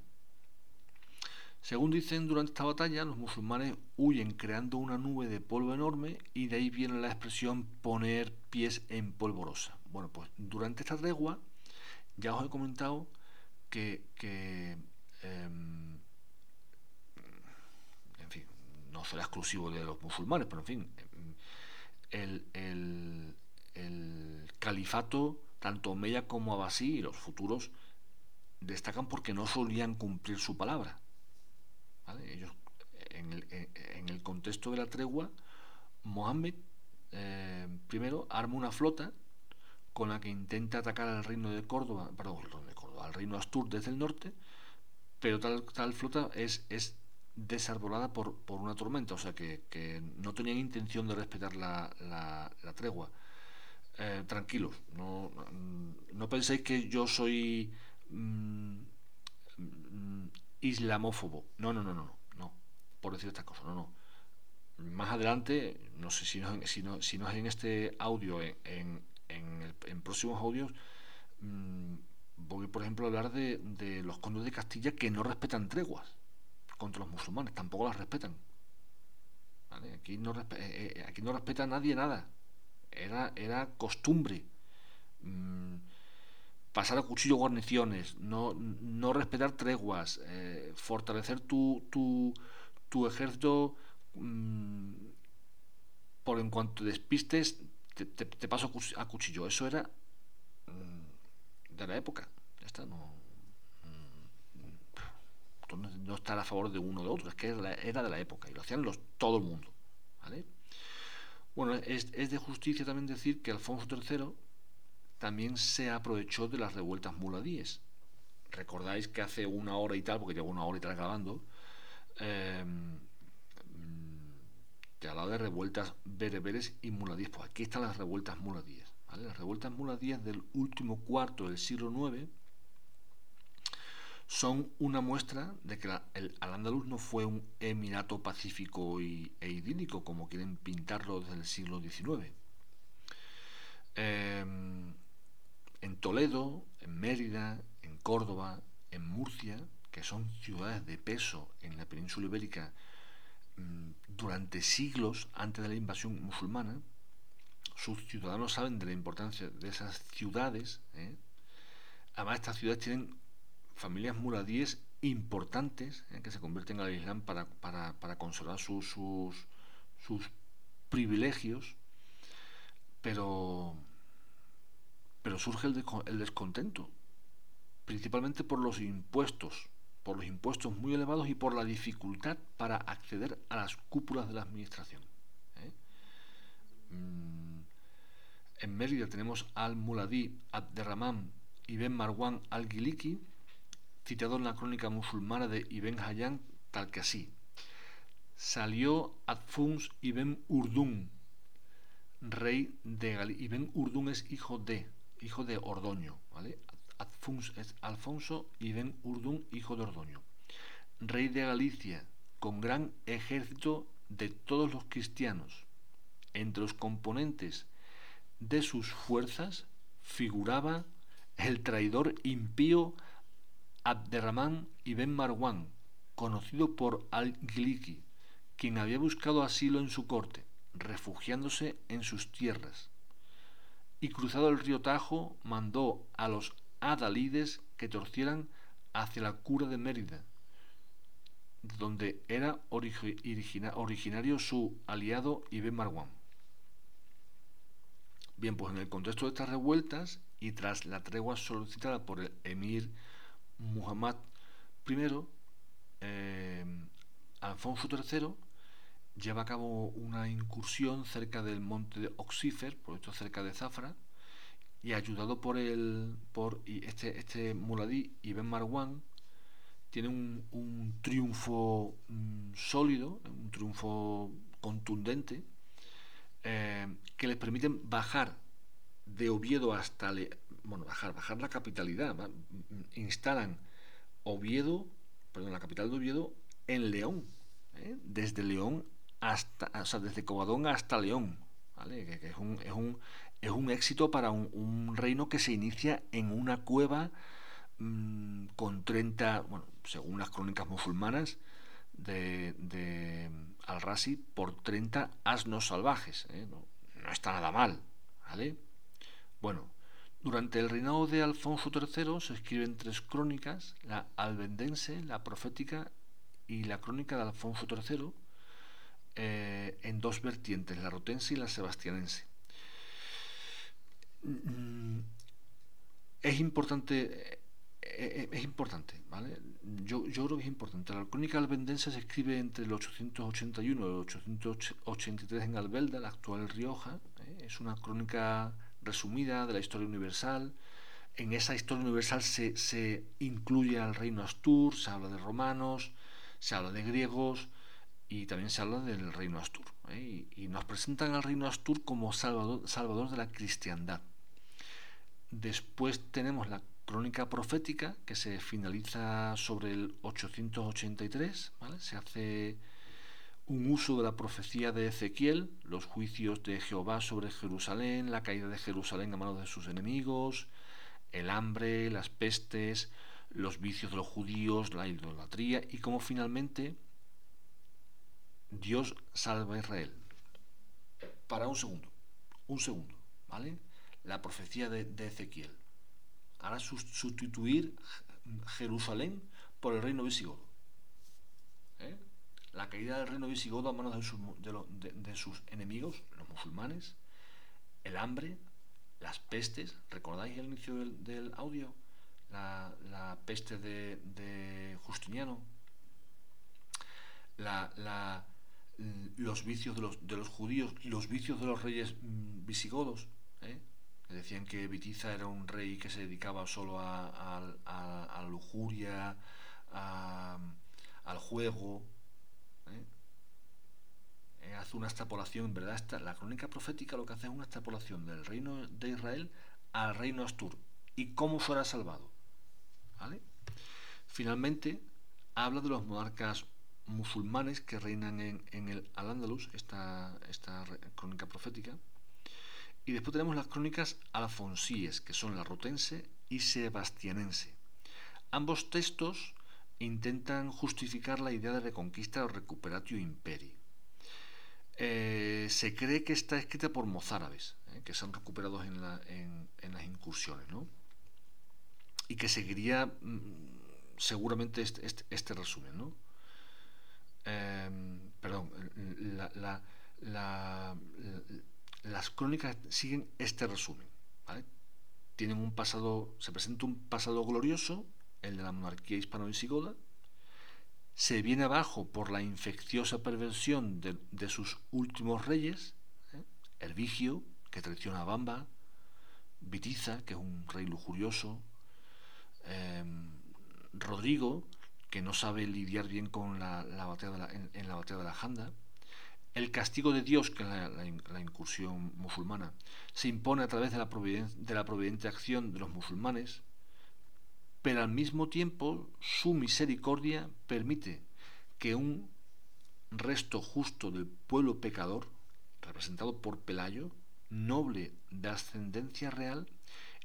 Según dicen, durante esta batalla los musulmanes huyen creando una nube de polvo enorme y de ahí viene la expresión poner pies en polvorosa. Bueno, pues durante esta tregua, ya os he comentado que, em, en fin, no será exclusivo de los musulmanes, pero en fin, el, califato, tanto Omeya como Abbasí y los futuros, destacan porque no solían cumplir su palabra. Ellos, en el, en el, contexto de la tregua, Mohammed eh, primero arma una flota con la que intenta atacar al reino de Córdoba, perdón, al reino Astur desde el norte, pero tal, flota es, es desarbolada por, una tormenta, o sea que, no tenían intención de respetar la, tregua. Eh, tranquilos, no, penséis que yo soy mm, mm, islamófobo. No, no, no, no, no, por decir estas cosas, no, no. Más adelante, no sé si no, si no, si no es en este audio, en, en, próximos audios, mm, voy, por ejemplo, a hablar de, los condes de Castilla que no respetan treguas contra los musulmanes, tampoco las respetan. Aquí, no, eh, eh, aquí no respeta nadie nada. Era, era costumbre. Pasar a cuchillo guarniciones, no, no respetar treguas, eh, fortalecer tu, tu, tu ejército mm, por en cuanto despistes, te, paso a cuchillo. Eso era mm, de la época. Está, no, mm, no estar a favor de uno o de otro, es que era de la época y lo hacían los, todo el mundo. Bueno, es, es de justicia también decir que Alfonso III también se aprovechó de las revueltas muladíes. Recordáis que hace una hora y tal, porque llevo una hora y tal grabando, eh, te hablaba de revueltas bereberes y muladíes. Pues aquí están las revueltas muladíes. Las revueltas muladíes del último cuarto del siglo IX son una muestra de que el Al-Ándalus no fue un emirato pacífico y, e idílico como quieren pintarlo desde el siglo XIX. En Toledo, en Mérida, en Córdoba, en Murcia, que son ciudades de peso en la península ibérica mm, durante siglos antes de la invasión musulmana, sus ciudadanos saben de la importancia de esas ciudades. ¿eh? Además, estas ciudades tienen familias muladíes importantes ¿eh? que se convierten al Islam para, para, conservar sus, sus privilegios, pero pero surge el, descontento, principalmente por los impuestos, por los impuestos muy elevados y por la dificultad para acceder a las cúpulas de la administración. ¿eh? Mm, en Mérida tenemos al Muladí Abderrahman Ibn Marwan al-Giliki, citado en la crónica musulmana de Ibn Hayyan, tal que así. Salió Adfuns Ibn Urdun, rey de Galilea. Ibn Urdun es hijo de, hijo de Ordoño, ¿vale? es Alfonso Ibn Urdún, hijo de Ordoño, rey de Galicia, con gran ejército de todos los cristianos. Entre los componentes de sus fuerzas figuraba el traidor impío Abderramán ibn Marwan, conocido por al-Giliki, quien había buscado asilo en su corte, refugiándose en sus tierras y cruzado el río Tajo mandó a los adalides que torcieran hacia la cura de Mérida, donde era originario su aliado Ibn Marwan. Bien, pues en el contexto de estas revueltas y tras la tregua solicitada por el emir Muhammad I, eh, Alfonso III lleva a cabo una incursión cerca del monte de Oxífer, por esto cerca de Zafra, y ayudado por el por y este este muladí Ibn Marwan tiene un, triunfo mm, sólido, un triunfo contundente, eh, que les permiten bajar de Oviedo hasta bueno bajar bajar la capitalidad, instalan Oviedo, perdón, la capital de Oviedo en León, ¿eh? desde León hasta, o sea, desde Covadón hasta León, ¿vale? que, es, un, es, un, es, un, éxito para un, reino que se inicia en una cueva mmm, con 30, bueno, según las crónicas musulmanas de, de Al-Rasi, por 30 asnos salvajes. ¿eh? No, no, está nada mal, ¿vale? Bueno, durante el reinado de Alfonso III se escriben tres crónicas, la albendense, la profética y la crónica de Alfonso III, eh, en dos vertientes, la rotense y la sebastianense. Mm, es importante, eh, eh, es importante, ¿vale? Yo, yo creo que es importante. La crónica albendense se escribe entre el 881 y el 883 en Albelda, la actual Rioja. Es una crónica resumida de la historia universal. En esa historia universal se, se incluye al reino Astur, se habla de romanos, se habla de griegos, y también se habla del reino Astur. ¿eh? Y, nos presentan al reino Astur como salvador, salvador de la cristiandad. Después tenemos la crónica profética que se finaliza sobre el 883. Se hace un uso de la profecía de Ezequiel, los juicios de Jehová sobre Jerusalén, la caída de Jerusalén a manos de sus enemigos, el hambre, las pestes, los vicios de los judíos, la idolatría y cómo finalmente Dios salva a Israel. Para un segundo, un segundo, ¿vale? La profecía de, Ezequiel. Hará sustituir Jerusalén por el reino visigodo. ¿Eh? La caída del reino visigodo a manos de sus, de sus enemigos, los musulmanes, el hambre, las pestes, ¿recordáis el inicio del, audio? La, peste de, Justiniano, la, los vicios de los, de los, judíos, los vicios de los reyes mm, visigodos. ¿eh? Decían que Vitiza era un rey que se dedicaba solo a, la lujuria, al juego. ¿eh? Eh, hace una extrapolación, verdad, la crónica profética lo que hace es una extrapolación del reino de Israel al reino Astur y cómo será salvado. Finalmente, habla de los monarcas musulmanes que reinan en, el Al-Ándalus, esta, esta crónica profética. Y después tenemos las crónicas alfonsíes, que son la rotense y sebastianense. Ambos textos intentan justificar la idea de reconquista o recuperatio imperi. Eh, se cree que está escrita por mozárabes, eh, que se han recuperado en, las incursiones, ¿no? Y que seguiría mm, seguramente este, este, este, resumen, ¿no? Em, perdón, las crónicas siguen este resumen. Tienen un pasado, se presenta un pasado glorioso, el de la monarquía hispano-visigoda, se viene abajo por la infecciosa perversión de, sus últimos reyes, ¿eh? Hervigio, que traiciona a Bamba, Vitiza, que es un rey lujurioso, em, Rodrigo, que no sabe lidiar bien con la, batalla en, la batalla de la Janda, el castigo de Dios, que es la, incursión musulmana, se impone a través de la, de la providente acción de los musulmanes, pero al mismo tiempo su misericordia permite que un resto justo del pueblo pecador, representado por Pelayo, noble de ascendencia real,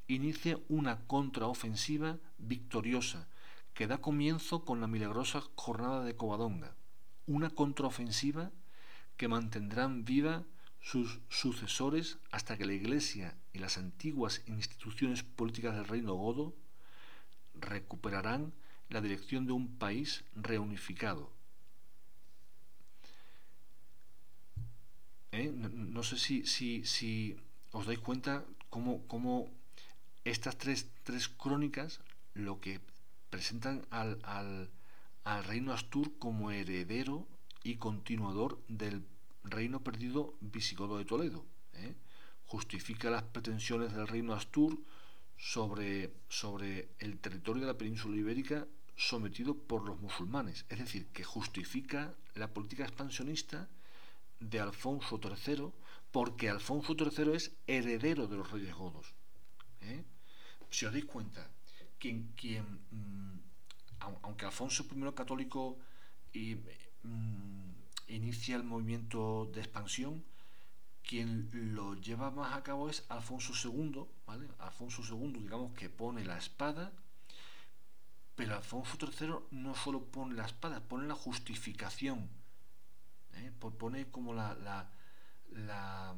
inicie una contraofensiva victoriosa que da comienzo con la milagrosa jornada de Covadonga, una contraofensiva que mantendrán viva sus sucesores hasta que la Iglesia y las antiguas instituciones políticas del reino godo recuperarán la dirección de un país reunificado. ¿Eh? No, sé si, si, os dais cuenta cómo, estas tres, tres, crónicas lo que presentan al, al, reino Astur como heredero y continuador del reino perdido visigodo de Toledo. ¿eh? Justifica las pretensiones del reino Astur sobre, sobre el territorio de la península ibérica sometido por los musulmanes, es decir, que justifica la política expansionista de Alfonso III, porque Alfonso III es heredero de los reyes godos. ¿eh? Si os dais cuenta, quien, mm, aunque Alfonso I católico y, mm, inicia el movimiento de expansión, quien lo lleva más a cabo es Alfonso II, ¿vale? Alfonso II, digamos que pone la espada, pero Alfonso III no solo pone la espada, pone la justificación, ¿eh? pone como la, la,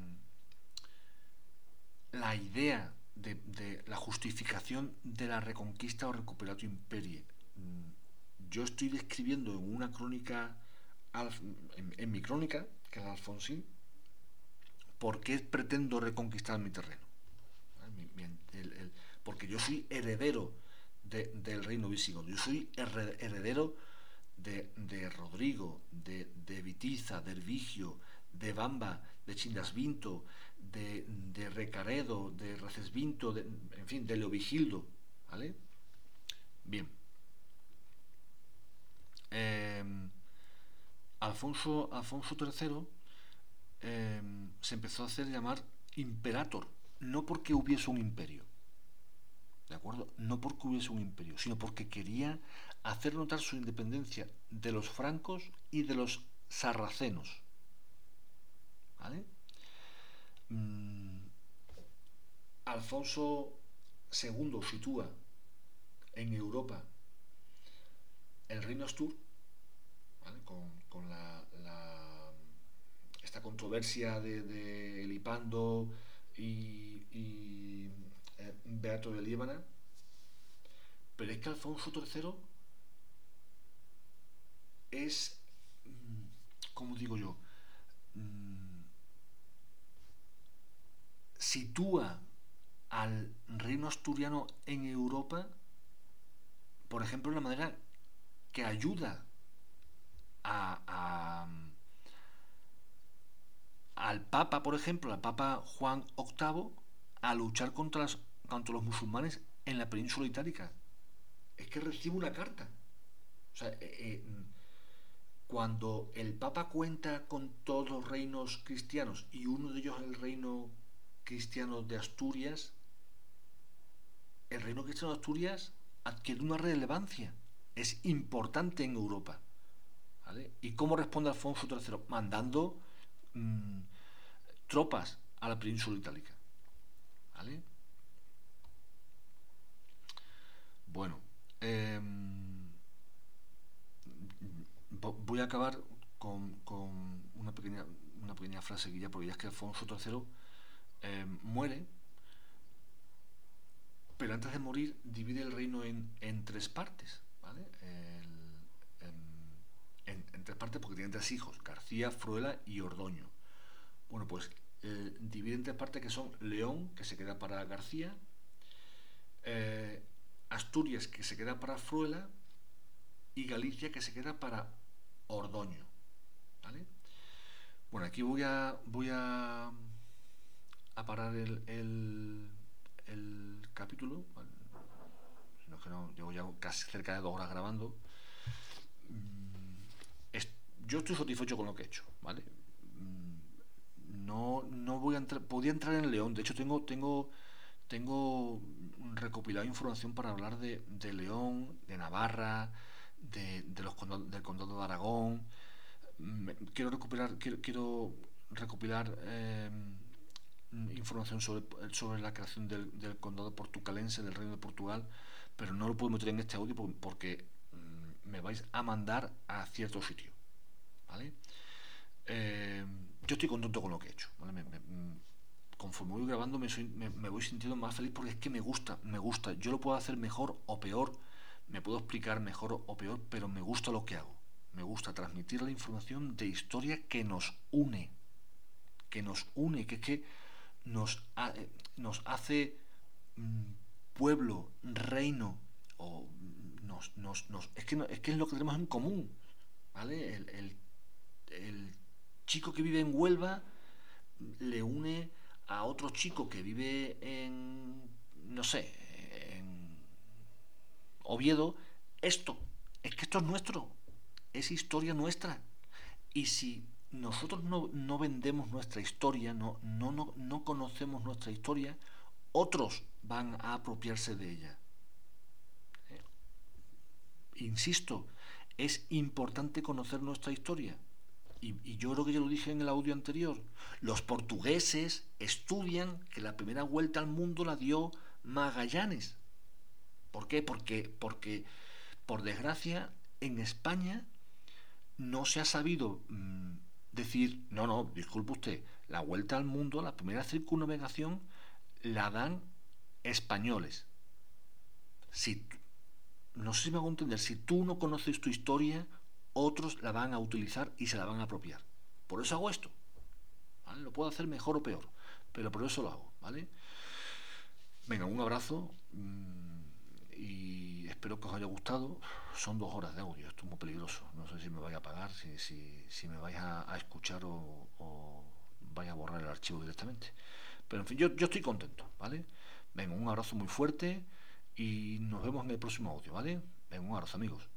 la, idea de, la justificación de la reconquista o recuperato imperie. Mm, yo estoy describiendo en una crónica, en, mi crónica, que es Alfonsín, ¿por qué pretendo reconquistar mi terreno? porque yo soy heredero del reino visigodo, yo soy heredero de, Rodrigo, de, de, Vitiza, de Hervigio, de Bamba, de Chindasvinto, de, de Recaredo, de Recesvinto, en fin, de Leovigildo. ¿Vale? Bien. Em, Alfonso, Alfonso III Em, se empezó a hacer llamar imperator, no porque hubiese un imperio, ¿de acuerdo? No porque hubiese un imperio, sino porque quería hacer notar su independencia de los francos y de los sarracenos. ¿Vale? Mm, Alfonso, II sitúa en Europa el reino Astur, con, la, esta controversia de, de Elipando y, eh, Beato de Líbana, pero es que Alfonso III es, mm, como digo yo, sitúa al reino asturiano en Europa, por ejemplo, de la manera que ayuda a, al Papa, por ejemplo, al Papa Juan VIII, a luchar contra, contra los musulmanes en la península itálica. Es que recibe una carta. O sea, eh, eh, cuando el Papa cuenta con todos los reinos cristianos y uno de ellos es el reino cristiano de Asturias, el reino cristiano de Asturias adquiere una relevancia, es importante en Europa. ¿Y cómo responde Alfonso III? Mandando mm, tropas a la península itálica. ¿Vale? Bueno, em, voy a acabar con, una, pequeña, una pequeña frase ya, porque ya es que Alfonso III em, muere, pero antes de morir divide el reino en, en tres partes. ¿vale? en, tres partes porque tiene tres hijos, García, Fruela y Ordoño. Bueno, pues eh, divide en tres partes que son León, que se queda para García, eh, Asturias, que se queda para Fruela, y Galicia, que se queda para Ordoño. ¿Vale? Bueno, aquí voy a, voy a, a parar el, el, el capítulo. Bueno, que no, llevo ya casi cerca de dos horas grabando yo estoy satisfecho con lo que he hecho, ¿vale? Mm, no, no voy a entrar, podía entrar en León, de hecho tengo, tengo, tengo recopilado información para hablar de, León, de Navarra, de, los del condado de Aragón. quiero recuperar, quiero, quiero recopilar eh, información sobre, sobre la creación del, condado portucalense, del reino de Portugal, pero no lo puedo meter en este audio porque mm, me vais a mandar a cierto sitio. ¿vale? Eh, yo estoy contento con lo que he hecho, mm, conforme voy grabando me, voy sintiendo más feliz porque es que me gusta, me gusta. Yo lo puedo hacer mejor o peor, me puedo explicar mejor o peor, pero me gusta lo que hago. Me gusta transmitir la información de historia que nos une, que nos une, que es que nos, eh, nos hace mm, pueblo, reino, o nos, nos, nos, es, que, es que es lo que tenemos en común. ¿vale? El, el el chico que vive en Huelva le une a otro chico que vive en, no sé, en Oviedo, esto, es que esto es nuestro, es historia nuestra. Y si nosotros no, vendemos nuestra historia, no, no, no, no conocemos nuestra historia, otros van a apropiarse de ella. Eh, insisto, es importante conocer nuestra historia y, yo creo que ya lo dije en el audio anterior, los portugueses estudian que la primera vuelta al mundo la dio Magallanes. ¿Por qué? Porque, porque por desgracia, en España no se ha sabido mm, decir, no, no, disculpe usted, la vuelta al mundo, la primera circunnavegación, la dan españoles. Si, no sé si me hago entender, si tú no conoces tu historia, otros la van a utilizar y se la van a apropiar. Por eso hago esto. Lo puedo hacer mejor o peor, pero por eso lo hago, ¿vale? Venga, un abrazo mm, y espero que os haya gustado. Son dos horas de audio, esto es muy peligroso. No sé si me vais a pagar, si, si, me vais a, escuchar o, o, vais a borrar el archivo directamente. Pero en fin, yo, yo estoy contento, ¿vale? Venga, un abrazo muy fuerte y nos vemos en el próximo audio, ¿vale? Venga, un abrazo amigos.